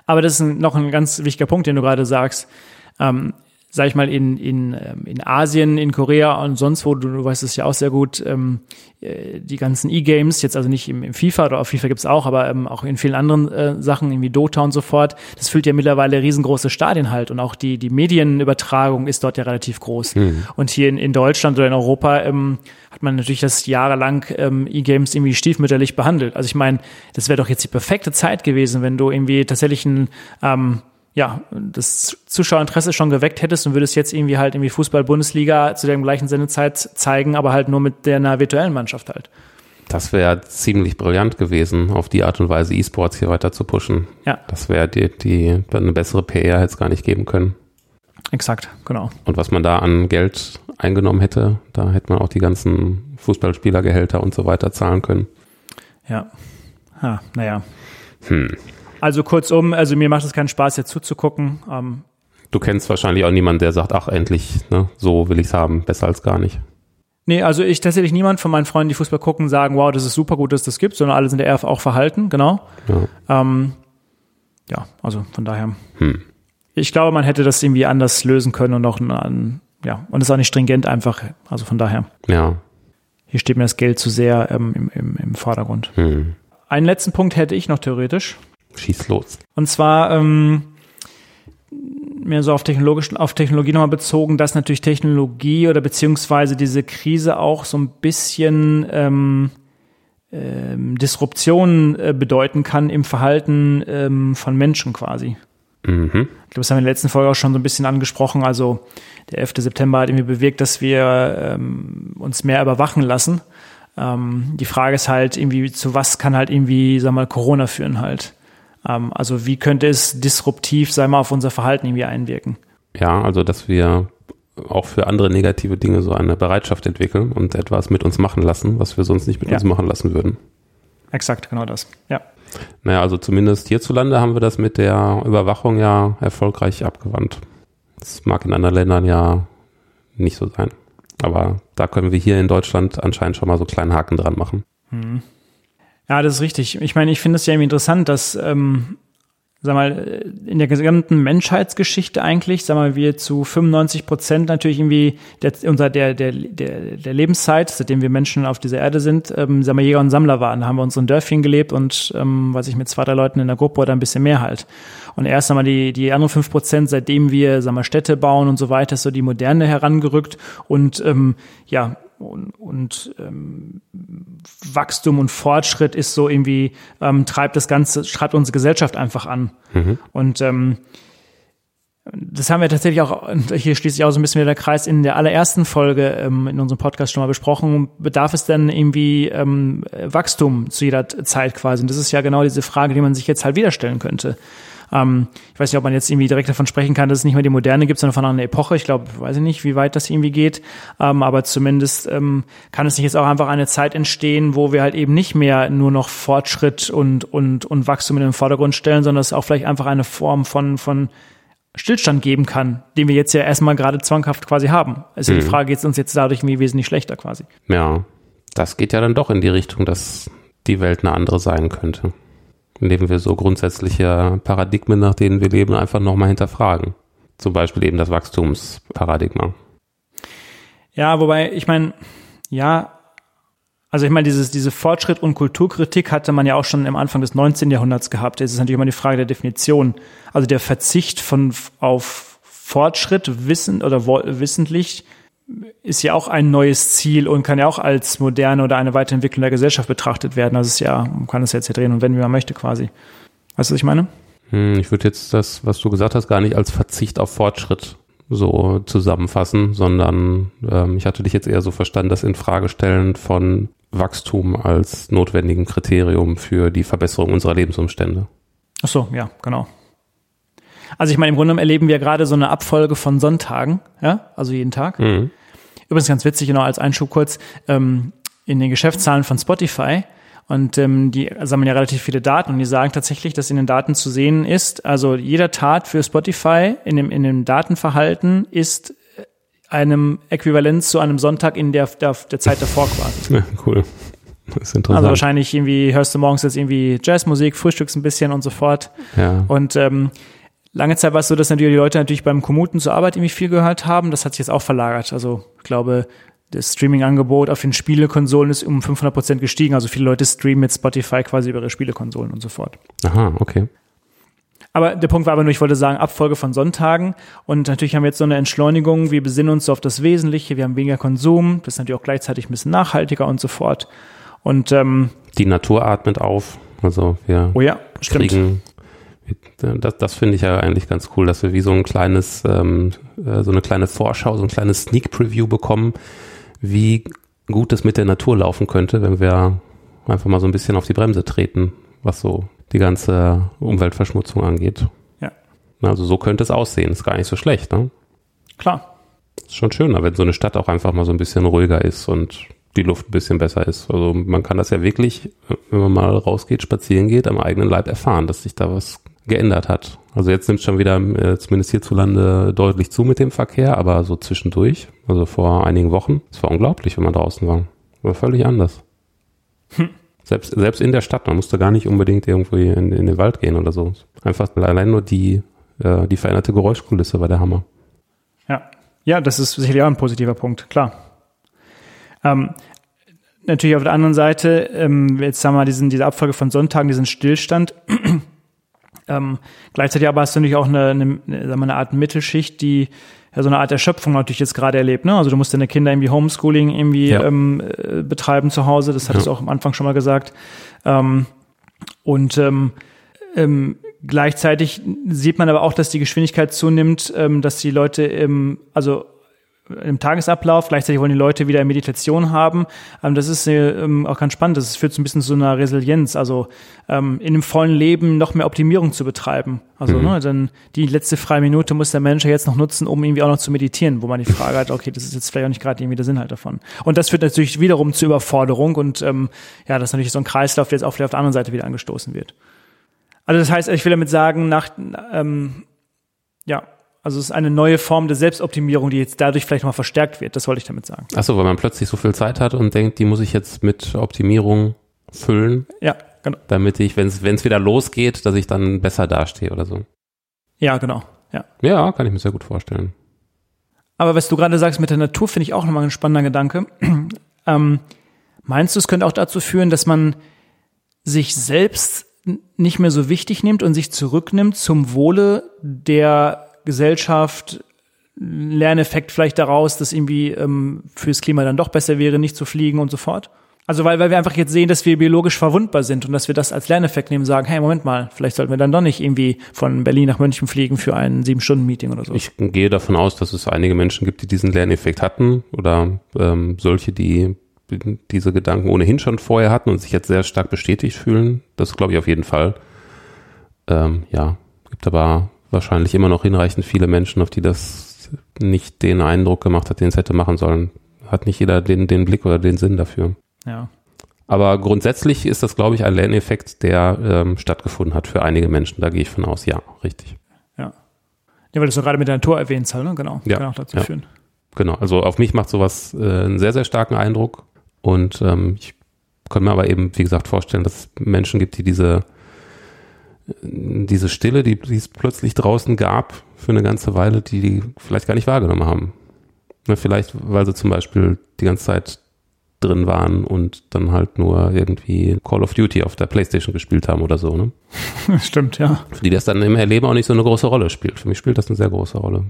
Aber das ist noch ein ganz wichtiger Punkt, den du gerade sagst. Ähm, sag ich mal, in, in, ähm, in Asien, in Korea und sonst wo, du, du weißt es ja auch sehr gut, ähm, äh, die ganzen E-Games, jetzt also nicht im, im FIFA oder auf FIFA gibt's auch, aber ähm, auch in vielen anderen äh, Sachen, irgendwie Dota und so fort, das füllt ja mittlerweile riesengroße Stadien halt und auch die, die Medienübertragung ist dort ja relativ groß. Mhm. Und hier in, in Deutschland oder in Europa ähm, hat man natürlich das jahrelang ähm, E-Games irgendwie stiefmütterlich behandelt. Also ich meine, das wäre doch jetzt die perfekte Zeit gewesen, wenn du irgendwie tatsächlich ein ähm, ja, das Zuschauerinteresse schon geweckt hättest und würdest jetzt irgendwie halt irgendwie Fußball-Bundesliga zu der gleichen Sendezeit zeigen, aber halt nur mit der einer virtuellen Mannschaft halt. Das wäre ziemlich brillant gewesen, auf die Art und Weise E-Sports hier weiter zu pushen. Ja. Das wäre die, die, eine bessere PR hätte es gar nicht geben können. Exakt, genau. Und was man da an Geld eingenommen hätte, da hätte man auch die ganzen Fußballspielergehälter und so weiter zahlen können. Ja. Ha, naja. Hm. Also kurzum, also mir macht es keinen Spaß, jetzt zuzugucken. Ähm, du kennst wahrscheinlich auch niemanden, der sagt, ach endlich, ne, so will ich es haben, besser als gar nicht. Nee, also ich tatsächlich niemand von meinen Freunden, die Fußball gucken, sagen, wow, das ist super gut, dass das gibt, sondern alle sind eher auch verhalten, genau. Ja, ähm, ja also von daher. Hm. Ich glaube, man hätte das irgendwie anders lösen können und auch an, ja, und es ist auch nicht stringent einfach, also von daher. Ja. Hier steht mir das Geld zu sehr ähm, im, im, im Vordergrund. Hm. Einen letzten Punkt hätte ich noch theoretisch. Schieß los. Und zwar ähm, mehr so auf, technologisch, auf Technologie nochmal bezogen, dass natürlich Technologie oder beziehungsweise diese Krise auch so ein bisschen ähm, ähm, Disruption äh, bedeuten kann im Verhalten ähm, von Menschen quasi. Mhm. Ich glaube, das haben wir in der letzten Folge auch schon so ein bisschen angesprochen. Also der 11. September hat irgendwie bewirkt, dass wir ähm, uns mehr überwachen lassen. Ähm, die Frage ist halt irgendwie, zu was kann halt irgendwie, sag mal, Corona führen halt. Ähm, also wie könnte es disruptiv, sei mal, auf unser Verhalten irgendwie einwirken? Ja, also dass wir auch für andere negative Dinge so eine Bereitschaft entwickeln und etwas mit uns machen lassen, was wir sonst nicht mit ja. uns machen lassen würden. Exakt, genau das. Ja. Naja, also zumindest hierzulande haben wir das mit der Überwachung ja erfolgreich abgewandt. Das mag in anderen Ländern ja nicht so sein. Aber da können wir hier in Deutschland anscheinend schon mal so kleinen Haken dran machen. Mhm. Ja, das ist richtig. Ich meine, ich finde es ja irgendwie interessant, dass, ähm, sag mal, in der gesamten Menschheitsgeschichte eigentlich, sag mal, wir zu 95 Prozent natürlich irgendwie der, unser, der, der, der, der Lebenszeit, seitdem wir Menschen auf dieser Erde sind, ähm, sag mal, Jäger und Sammler waren. Da haben wir uns in Dörfchen gelebt und, ähm, weiß ich, mit zwei, drei Leuten in der Gruppe oder ein bisschen mehr halt. Und erst einmal die, die anderen fünf Prozent, seitdem wir, sag mal, Städte bauen und so weiter, ist so die Moderne herangerückt und, ähm, ja, und, und ähm, Wachstum und Fortschritt ist so irgendwie, ähm, treibt das Ganze, treibt unsere Gesellschaft einfach an. Mhm. Und ähm, das haben wir tatsächlich auch, hier schließt sich auch so ein bisschen wieder der Kreis, in der allerersten Folge ähm, in unserem Podcast schon mal besprochen, bedarf es denn irgendwie ähm, Wachstum zu jeder Zeit quasi? Und das ist ja genau diese Frage, die man sich jetzt halt wieder stellen könnte. Ähm, ich weiß nicht, ob man jetzt irgendwie direkt davon sprechen kann, dass es nicht mehr die Moderne gibt, sondern von einer Epoche. Ich glaube, weiß ich nicht, wie weit das irgendwie geht. Ähm, aber zumindest ähm, kann es nicht jetzt auch einfach eine Zeit entstehen, wo wir halt eben nicht mehr nur noch Fortschritt und, und, und Wachstum in den Vordergrund stellen, sondern es auch vielleicht einfach eine Form von, von Stillstand geben kann, den wir jetzt ja erstmal gerade zwanghaft quasi haben. Also mhm. die Frage geht es uns jetzt dadurch irgendwie wesentlich schlechter quasi. Ja, das geht ja dann doch in die Richtung, dass die Welt eine andere sein könnte indem wir so grundsätzliche Paradigmen, nach denen wir leben, einfach nochmal hinterfragen. Zum Beispiel eben das Wachstumsparadigma. Ja, wobei, ich meine, ja, also ich meine, dieses, diese Fortschritt und Kulturkritik hatte man ja auch schon am Anfang des 19. Jahrhunderts gehabt. Es ist natürlich immer die Frage der Definition. Also der Verzicht von auf Fortschritt, Wissen oder wissentlich ist ja auch ein neues Ziel und kann ja auch als moderne oder eine Weiterentwicklung der Gesellschaft betrachtet werden. Also es ist ja, man kann es jetzt hier drehen und wenden, wie man möchte quasi. Weißt du, was ich meine? Hm, ich würde jetzt das, was du gesagt hast, gar nicht als Verzicht auf Fortschritt so zusammenfassen, sondern ähm, ich hatte dich jetzt eher so verstanden, das in Frage stellen von Wachstum als notwendigen Kriterium für die Verbesserung unserer Lebensumstände. Ach so, ja, genau. Also ich meine, im Grunde genommen erleben wir gerade so eine Abfolge von Sonntagen, ja, also jeden Tag. Mhm. Übrigens ganz witzig, genau als Einschub kurz, ähm, in den Geschäftszahlen von Spotify und ähm, die sammeln ja relativ viele Daten und die sagen tatsächlich, dass in den Daten zu sehen ist, also jeder Tat für Spotify in dem, in dem Datenverhalten ist einem Äquivalent zu einem Sonntag in der, der, der Zeit davor quasi. Ja, cool. Das ist interessant. Also wahrscheinlich irgendwie hörst du morgens jetzt irgendwie Jazzmusik, frühstückst ein bisschen und so fort. Ja. Und ähm, Lange Zeit war es so, dass natürlich die Leute natürlich beim Kommuten zur Arbeit irgendwie viel gehört haben. Das hat sich jetzt auch verlagert. Also ich glaube, das Streaming-Angebot auf den Spielekonsolen ist um 500 Prozent gestiegen. Also viele Leute streamen mit Spotify quasi über ihre Spielekonsolen und so fort. Aha, okay. Aber der Punkt war aber nur, ich wollte sagen, Abfolge von Sonntagen. Und natürlich haben wir jetzt so eine Entschleunigung. Wir besinnen uns so auf das Wesentliche. Wir haben weniger Konsum. Das ist natürlich auch gleichzeitig ein bisschen nachhaltiger und so fort. Und ähm, Die Natur atmet auf. Also wir oh ja, stimmt. kriegen das, das finde ich ja eigentlich ganz cool, dass wir wie so ein kleines, ähm, äh, so eine kleine Vorschau, so ein kleines Sneak Preview bekommen, wie gut es mit der Natur laufen könnte, wenn wir einfach mal so ein bisschen auf die Bremse treten, was so die ganze Umweltverschmutzung angeht. Ja. Also so könnte es aussehen. Ist gar nicht so schlecht, ne? Klar. Ist schon schöner, wenn so eine Stadt auch einfach mal so ein bisschen ruhiger ist und die Luft ein bisschen besser ist. Also man kann das ja wirklich, wenn man mal rausgeht, spazieren geht, am eigenen Leib erfahren, dass sich da was geändert hat. Also jetzt nimmt es schon wieder, äh, zumindest hierzulande, deutlich zu mit dem Verkehr, aber so zwischendurch, also vor einigen Wochen, es war unglaublich, wenn man draußen war. War völlig anders. Hm. Selbst, selbst in der Stadt, man musste gar nicht unbedingt irgendwie in, in den Wald gehen oder so. Einfach allein nur die, äh, die veränderte Geräuschkulisse war der Hammer. Ja. Ja, das ist sicherlich auch ein positiver Punkt, klar. Ähm, natürlich auf der anderen Seite, ähm, jetzt haben wir diesen, diese Abfolge von Sonntagen, diesen Stillstand. Ähm, gleichzeitig aber hast du natürlich auch eine, eine, sagen wir, eine Art Mittelschicht, die ja so eine Art Erschöpfung natürlich jetzt gerade erlebt. Ne? Also du musst deine Kinder irgendwie Homeschooling irgendwie Ja. ähm, äh, betreiben zu Hause. Das hattest Ja. du auch am Anfang schon mal gesagt. Ähm, und ähm, ähm, gleichzeitig sieht man aber auch, dass die Geschwindigkeit zunimmt, ähm, dass die Leute im, also im Tagesablauf, gleichzeitig wollen die Leute wieder Meditation haben. Ähm, das ist äh, ähm, auch ganz spannend. Das führt so ein bisschen zu einer Resilienz, also ähm, in einem vollen Leben noch mehr Optimierung zu betreiben. Also ne, dann die letzte freie Minute muss der Mensch ja jetzt noch nutzen, um irgendwie auch noch zu meditieren, wo man die Frage hat, okay, das ist jetzt vielleicht auch nicht gerade irgendwie der Sinn halt davon. Und das führt natürlich wiederum zu Überforderung und ähm, ja, das ist natürlich so ein Kreislauf, der jetzt auch vielleicht auf der anderen Seite wieder angestoßen wird. Also das heißt, ich will damit sagen, nach ähm, ja, also es ist eine neue Form der Selbstoptimierung, die jetzt dadurch vielleicht noch mal verstärkt wird. Das wollte ich damit sagen. Achso, weil man plötzlich so viel Zeit hat und denkt, die muss ich jetzt mit Optimierung füllen, Ja, genau. damit ich, wenn es wieder losgeht, dass ich dann besser dastehe oder so. Ja, genau. Ja. Ja, kann ich mir sehr gut vorstellen. Aber was du gerade sagst mit der Natur, finde ich auch nochmal ein spannender Gedanke. [CLEARS THROAT] ähm, meinst du, es könnte auch dazu führen, dass man sich selbst nicht mehr so wichtig nimmt und sich zurücknimmt zum Wohle der Gesellschaft, Lerneffekt vielleicht daraus, dass irgendwie ähm, fürs Klima dann doch besser wäre, nicht zu fliegen und so fort? Also weil, weil wir einfach jetzt sehen, dass wir biologisch verwundbar sind und dass wir das als Lerneffekt nehmen und sagen, hey, Moment mal, vielleicht sollten wir dann doch nicht irgendwie von Berlin nach München fliegen für ein Sieben-Stunden-Meeting oder so. Ich gehe davon aus, dass es einige Menschen gibt, die diesen Lerneffekt hatten oder ähm, solche, die diese Gedanken ohnehin schon vorher hatten und sich jetzt sehr stark bestätigt fühlen. Das glaube ich auf jeden Fall. Ähm, ja, gibt aber wahrscheinlich immer noch hinreichend viele Menschen, auf die das nicht den Eindruck gemacht hat, den es hätte machen sollen. Hat nicht jeder den, den Blick oder den Sinn dafür. ja. Aber grundsätzlich ist das, glaube ich, ein Lerneffekt, der ähm, stattgefunden hat für einige Menschen. Da gehe ich von aus. Ja, richtig. Ja. Ja, weil du es gerade mit der Natur erwähnt hast, ne? Genau. Ja, Kann auch dazu ja. führen. Genau, also auf mich macht sowas äh, einen sehr, sehr starken Eindruck. Und ähm, ich kann mir aber eben, wie gesagt, vorstellen, dass es Menschen gibt, die diese, diese Stille, die, die es plötzlich draußen gab, für eine ganze Weile, die die vielleicht gar nicht wahrgenommen haben. Ne, vielleicht, weil sie zum Beispiel die ganze Zeit drin waren und dann halt nur irgendwie Call of Duty auf der Playstation gespielt haben oder so. Ne? [LAUGHS] Stimmt, ja. Für die das dann im Erleben auch nicht so eine große Rolle spielt. Für mich spielt das eine sehr große Rolle.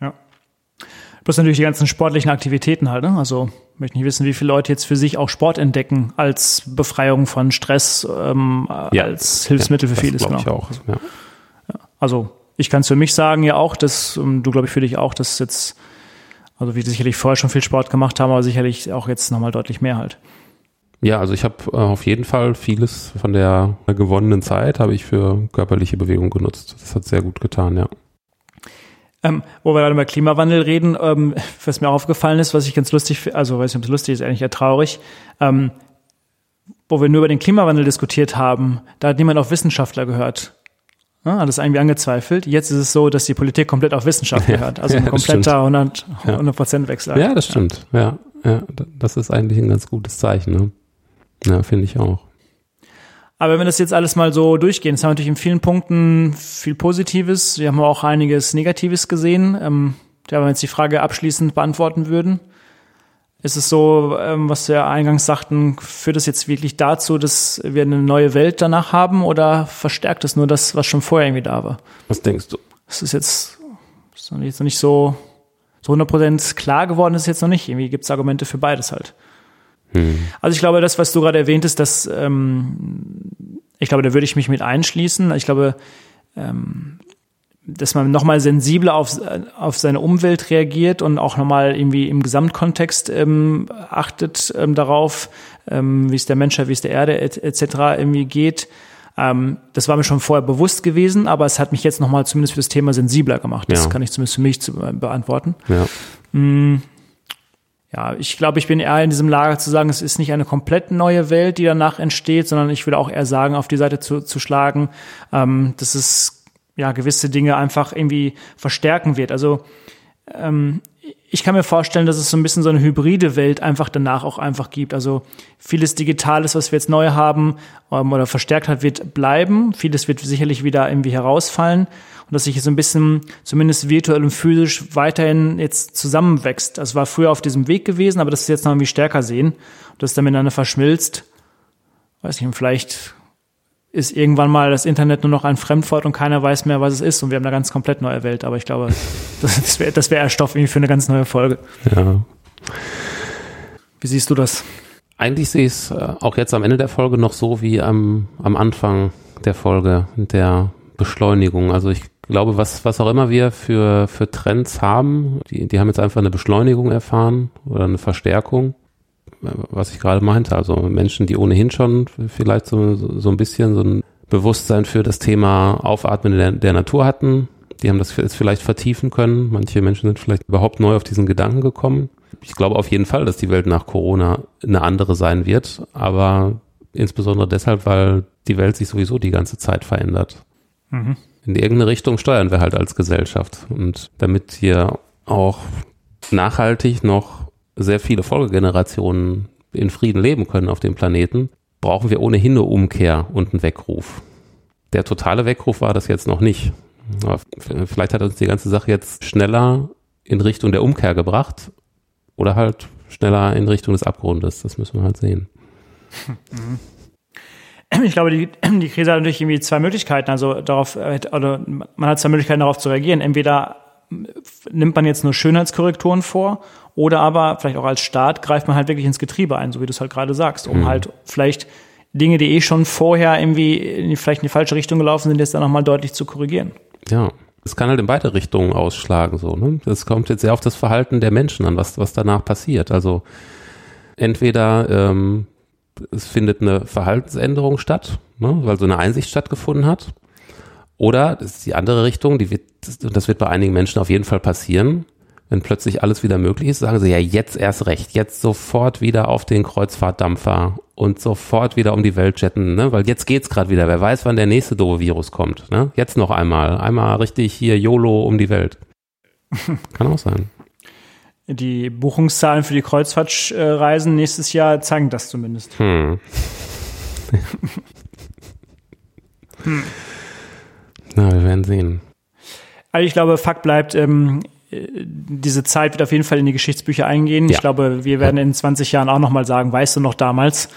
Ja. Plus natürlich die ganzen sportlichen Aktivitäten halt, ne? Also möchte nicht wissen, wie viele Leute jetzt für sich auch Sport entdecken als Befreiung von Stress, ähm, Ja. als Hilfsmittel für das vieles, glaube genau. ich auch. Ja. Also ich kann es für mich sagen ja auch, dass ähm, du glaube ich für dich auch, dass jetzt, also wir sicherlich vorher schon viel Sport gemacht haben, aber sicherlich auch jetzt nochmal deutlich mehr halt. Ja, also ich habe äh, auf jeden Fall vieles von der gewonnenen Zeit habe ich für körperliche Bewegung genutzt. Das hat sehr gut getan, ja. Ähm, wo wir gerade über Klimawandel reden, ähm, was mir aufgefallen ist, was ich ganz lustig, also weiß nicht, ob es lustig ist, eigentlich eher traurig, ähm, wo wir nur über den Klimawandel diskutiert haben, da hat niemand auf Wissenschaftler gehört. Ja, hat das irgendwie angezweifelt. Jetzt ist es so, dass die Politik komplett auf Wissenschaft gehört. Also ein Ja, kompletter 100, Ja. 100 Prozent Wechsel. Ja, das stimmt. Ja, ja, das ist eigentlich ein ganz gutes Zeichen. Ne? Ja, finde ich auch. Aber wenn wir das jetzt alles mal so durchgehen, es haben natürlich in vielen Punkten viel Positives. Wir haben auch einiges Negatives gesehen. Ähm, ja, wenn wir jetzt die Frage abschließend beantworten würden, ist es so, ähm, was wir eingangs sagten, führt es jetzt wirklich dazu, dass wir eine neue Welt danach haben oder verstärkt es nur das, was schon vorher irgendwie da war? Was denkst du? Es ist jetzt, ist noch nicht, noch nicht so, so 100% klar geworden ist jetzt noch nicht. Irgendwie gibt es Argumente für beides halt. Hm. Also ich glaube, das, was du gerade erwähntest, dass ähm, ich glaube, da würde ich mich mit einschließen. Ich glaube, ähm, dass man nochmal sensibler auf, auf seine Umwelt reagiert und auch nochmal irgendwie im Gesamtkontext ähm, achtet ähm, darauf, ähm, wie es der Menschheit, wie es der Erde etc. Et irgendwie geht. Ähm, das war mir schon vorher bewusst gewesen, aber es hat mich jetzt nochmal zumindest für das Thema sensibler gemacht. Das ja. kann ich zumindest für mich zu, äh, beantworten. Ja. Mm ja, ich glaube, ich bin eher in diesem Lager zu sagen, es ist nicht eine komplett neue Welt, die danach entsteht, sondern ich würde auch eher sagen, auf die Seite zu, zu schlagen, ähm, dass es ja gewisse Dinge einfach irgendwie verstärken wird. Also ähm, ich kann mir vorstellen, dass es so ein bisschen so eine hybride Welt einfach danach auch einfach gibt. Also vieles Digitales, was wir jetzt neu haben ähm, oder verstärkt hat, wird bleiben. Vieles wird sicherlich wieder irgendwie herausfallen. Und dass sich so ein bisschen, zumindest virtuell und physisch, weiterhin jetzt zusammenwächst. Das war früher auf diesem Weg gewesen, aber das ist jetzt noch irgendwie stärker sehen. Und das dann miteinander verschmilzt. Weiß nicht, vielleicht ist irgendwann mal das Internet nur noch ein Fremdwort und keiner weiß mehr, was es ist und wir haben eine ganz komplett neue Welt. Aber ich glaube, [LAUGHS] das wäre das wär Stoff irgendwie für eine ganz neue Folge. Ja. Wie siehst du das? Eigentlich sehe ich es äh, auch jetzt am Ende der Folge noch so wie am, am Anfang der Folge, der Beschleunigung. Also ich glaube, was, was auch immer wir für, für Trends haben, die, die haben jetzt einfach eine Beschleunigung erfahren oder eine Verstärkung was ich gerade meinte. Also Menschen, die ohnehin schon vielleicht so, so ein bisschen so ein Bewusstsein für das Thema Aufatmen der, der Natur hatten, die haben das jetzt vielleicht vertiefen können. Manche Menschen sind vielleicht überhaupt neu auf diesen Gedanken gekommen. Ich glaube auf jeden Fall, dass die Welt nach Corona eine andere sein wird, aber insbesondere deshalb, weil die Welt sich sowieso die ganze Zeit verändert. Mhm. In irgendeine Richtung steuern wir halt als Gesellschaft. Und damit hier auch nachhaltig noch sehr viele Folgegenerationen in Frieden leben können auf dem Planeten, brauchen wir ohnehin eine Umkehr und einen Weckruf. Der totale Weckruf war das jetzt noch nicht. Aber vielleicht hat uns die ganze Sache jetzt schneller in Richtung der Umkehr gebracht oder halt schneller in Richtung des Abgrundes. Das müssen wir halt sehen. [LAUGHS] Ich glaube, die, die Krise hat natürlich irgendwie zwei Möglichkeiten. Also darauf, äh, oder man hat zwei Möglichkeiten, darauf zu reagieren. Entweder nimmt man jetzt nur Schönheitskorrekturen vor oder aber vielleicht auch als Staat greift man halt wirklich ins Getriebe ein, so wie du es halt gerade sagst, um mhm. halt vielleicht Dinge, die eh schon vorher irgendwie in, vielleicht in die falsche Richtung gelaufen sind, jetzt dann nochmal deutlich zu korrigieren. Ja. Es kann halt in beide Richtungen ausschlagen, so, ne? Das kommt jetzt sehr auf das Verhalten der Menschen an, was, was danach passiert. Also, entweder, ähm, es findet eine Verhaltensänderung statt, ne? weil so eine Einsicht stattgefunden hat. Oder, das ist die andere Richtung, die wird, das wird bei einigen Menschen auf jeden Fall passieren, wenn plötzlich alles wieder möglich ist, sagen sie ja jetzt erst recht, jetzt sofort wieder auf den Kreuzfahrtdampfer und sofort wieder um die Welt jetten, ne? weil jetzt geht's gerade wieder. Wer weiß, wann der nächste doofe Virus kommt. Ne? Jetzt noch einmal, einmal richtig hier YOLO um die Welt. Kann auch sein. Die Buchungszahlen für die Kreuzfahrtreisen nächstes Jahr zeigen das zumindest. Hm. hm. [LAUGHS] Na, wir werden sehen. Also ich glaube, Fakt bleibt, ähm, diese Zeit wird auf jeden Fall in die Geschichtsbücher eingehen. Ja. Ich glaube, wir werden in 20 Jahren auch nochmal sagen, weißt du noch damals?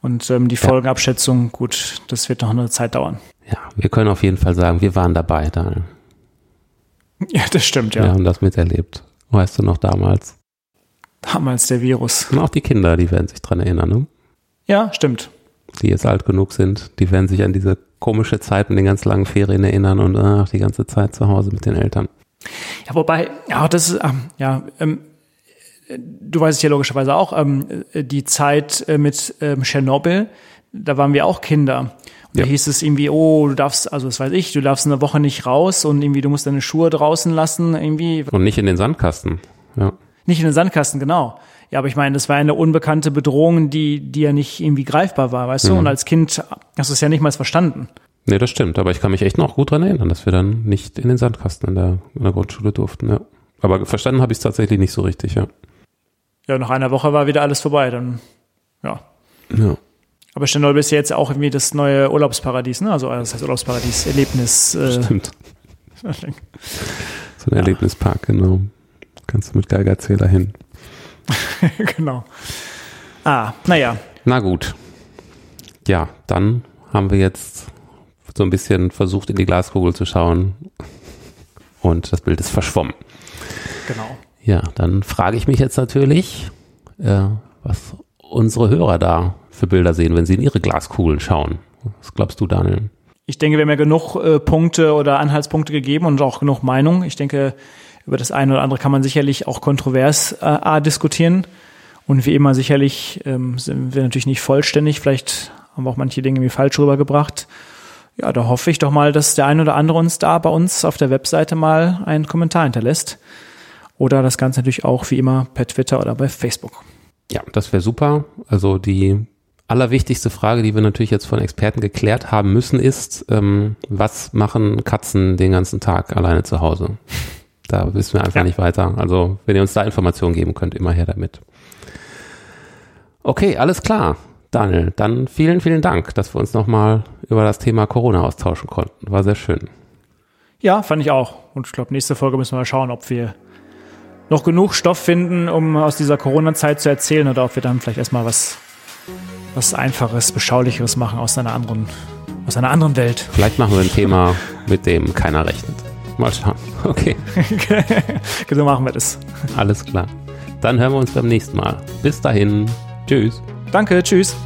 Und ähm, die Folgenabschätzung, gut, das wird noch eine Zeit dauern. Ja, wir können auf jeden Fall sagen, wir waren dabei, Daniel. [LAUGHS] Ja, das stimmt, ja. Wir haben das miterlebt. Weißt du noch damals? Damals der Virus. Und auch die Kinder, die werden sich dran erinnern, ne? Ja, stimmt. Die jetzt alt genug sind, die werden sich an diese komische Zeit mit den ganz langen Ferien erinnern und ach, die ganze Zeit zu Hause mit den Eltern. Ja, wobei, ja, das ist, ähm, ja, ähm, du weißt es ja logischerweise auch, ähm, die Zeit äh, mit ähm, Tschernobyl, da waren wir auch Kinder. Und ja. da hieß es irgendwie, oh, du darfst, also das weiß ich, du darfst eine Woche nicht raus und irgendwie, du musst deine Schuhe draußen lassen, irgendwie. Und nicht in den Sandkasten, ja. Nicht in den Sandkasten, genau. Ja, aber ich meine, das war eine unbekannte Bedrohung, die, die ja nicht irgendwie greifbar war, weißt mhm. du? Und als Kind hast du es ja nicht mal verstanden. Nee, das stimmt, aber ich kann mich echt noch gut dran erinnern, dass wir dann nicht in den Sandkasten in der, in der Grundschule durften, ja. Aber verstanden habe ich es tatsächlich nicht so richtig, ja. Ja, nach einer Woche war wieder alles vorbei, dann, ja. Ja. Aber Stendal ist ja jetzt auch irgendwie das neue Urlaubsparadies, ne? Also das heißt Urlaubsparadies, Erlebnis. Äh, Stimmt. [LAUGHS] so ein ja. Erlebnispark, genau. Kannst du mit Geigerzähler hin. [LAUGHS] genau. Ah, naja. Na gut. Ja, dann haben wir jetzt so ein bisschen versucht, in die Glaskugel zu schauen und das Bild ist verschwommen. Genau. Ja, dann frage ich mich jetzt natürlich, äh, was unsere Hörer da für Bilder sehen, wenn sie in ihre Glaskugeln schauen. Was glaubst du, Daniel? Ich denke, wir haben ja genug äh, Punkte oder Anhaltspunkte gegeben und auch genug Meinung. Ich denke, über das eine oder andere kann man sicherlich auch kontrovers äh, diskutieren. Und wie immer sicherlich ähm, sind wir natürlich nicht vollständig. Vielleicht haben wir auch manche Dinge wie falsch rübergebracht. Ja, da hoffe ich doch mal, dass der ein oder andere uns da bei uns auf der Webseite mal einen Kommentar hinterlässt. Oder das Ganze natürlich auch wie immer per Twitter oder bei Facebook. Ja, das wäre super. Also die allerwichtigste Frage, die wir natürlich jetzt von Experten geklärt haben müssen, ist, ähm, was machen Katzen den ganzen Tag alleine zu Hause? Da wissen wir einfach ja. nicht weiter. Also wenn ihr uns da Informationen geben könnt, immer her damit. Okay, alles klar. Daniel, dann vielen, vielen Dank, dass wir uns nochmal über das Thema Corona austauschen konnten. War sehr schön. Ja, fand ich auch. Und ich glaube, nächste Folge müssen wir mal schauen, ob wir noch genug Stoff finden, um aus dieser Corona-Zeit zu erzählen oder ob wir dann vielleicht erstmal was, was Einfaches, Beschaulicheres machen aus einer anderen, aus einer anderen Welt. Vielleicht machen wir ein Thema, mit dem keiner rechnet. Mal schauen. Okay. [LAUGHS] so machen wir das. Alles klar. Dann hören wir uns beim nächsten Mal. Bis dahin. Tschüss. Danke, tschüss.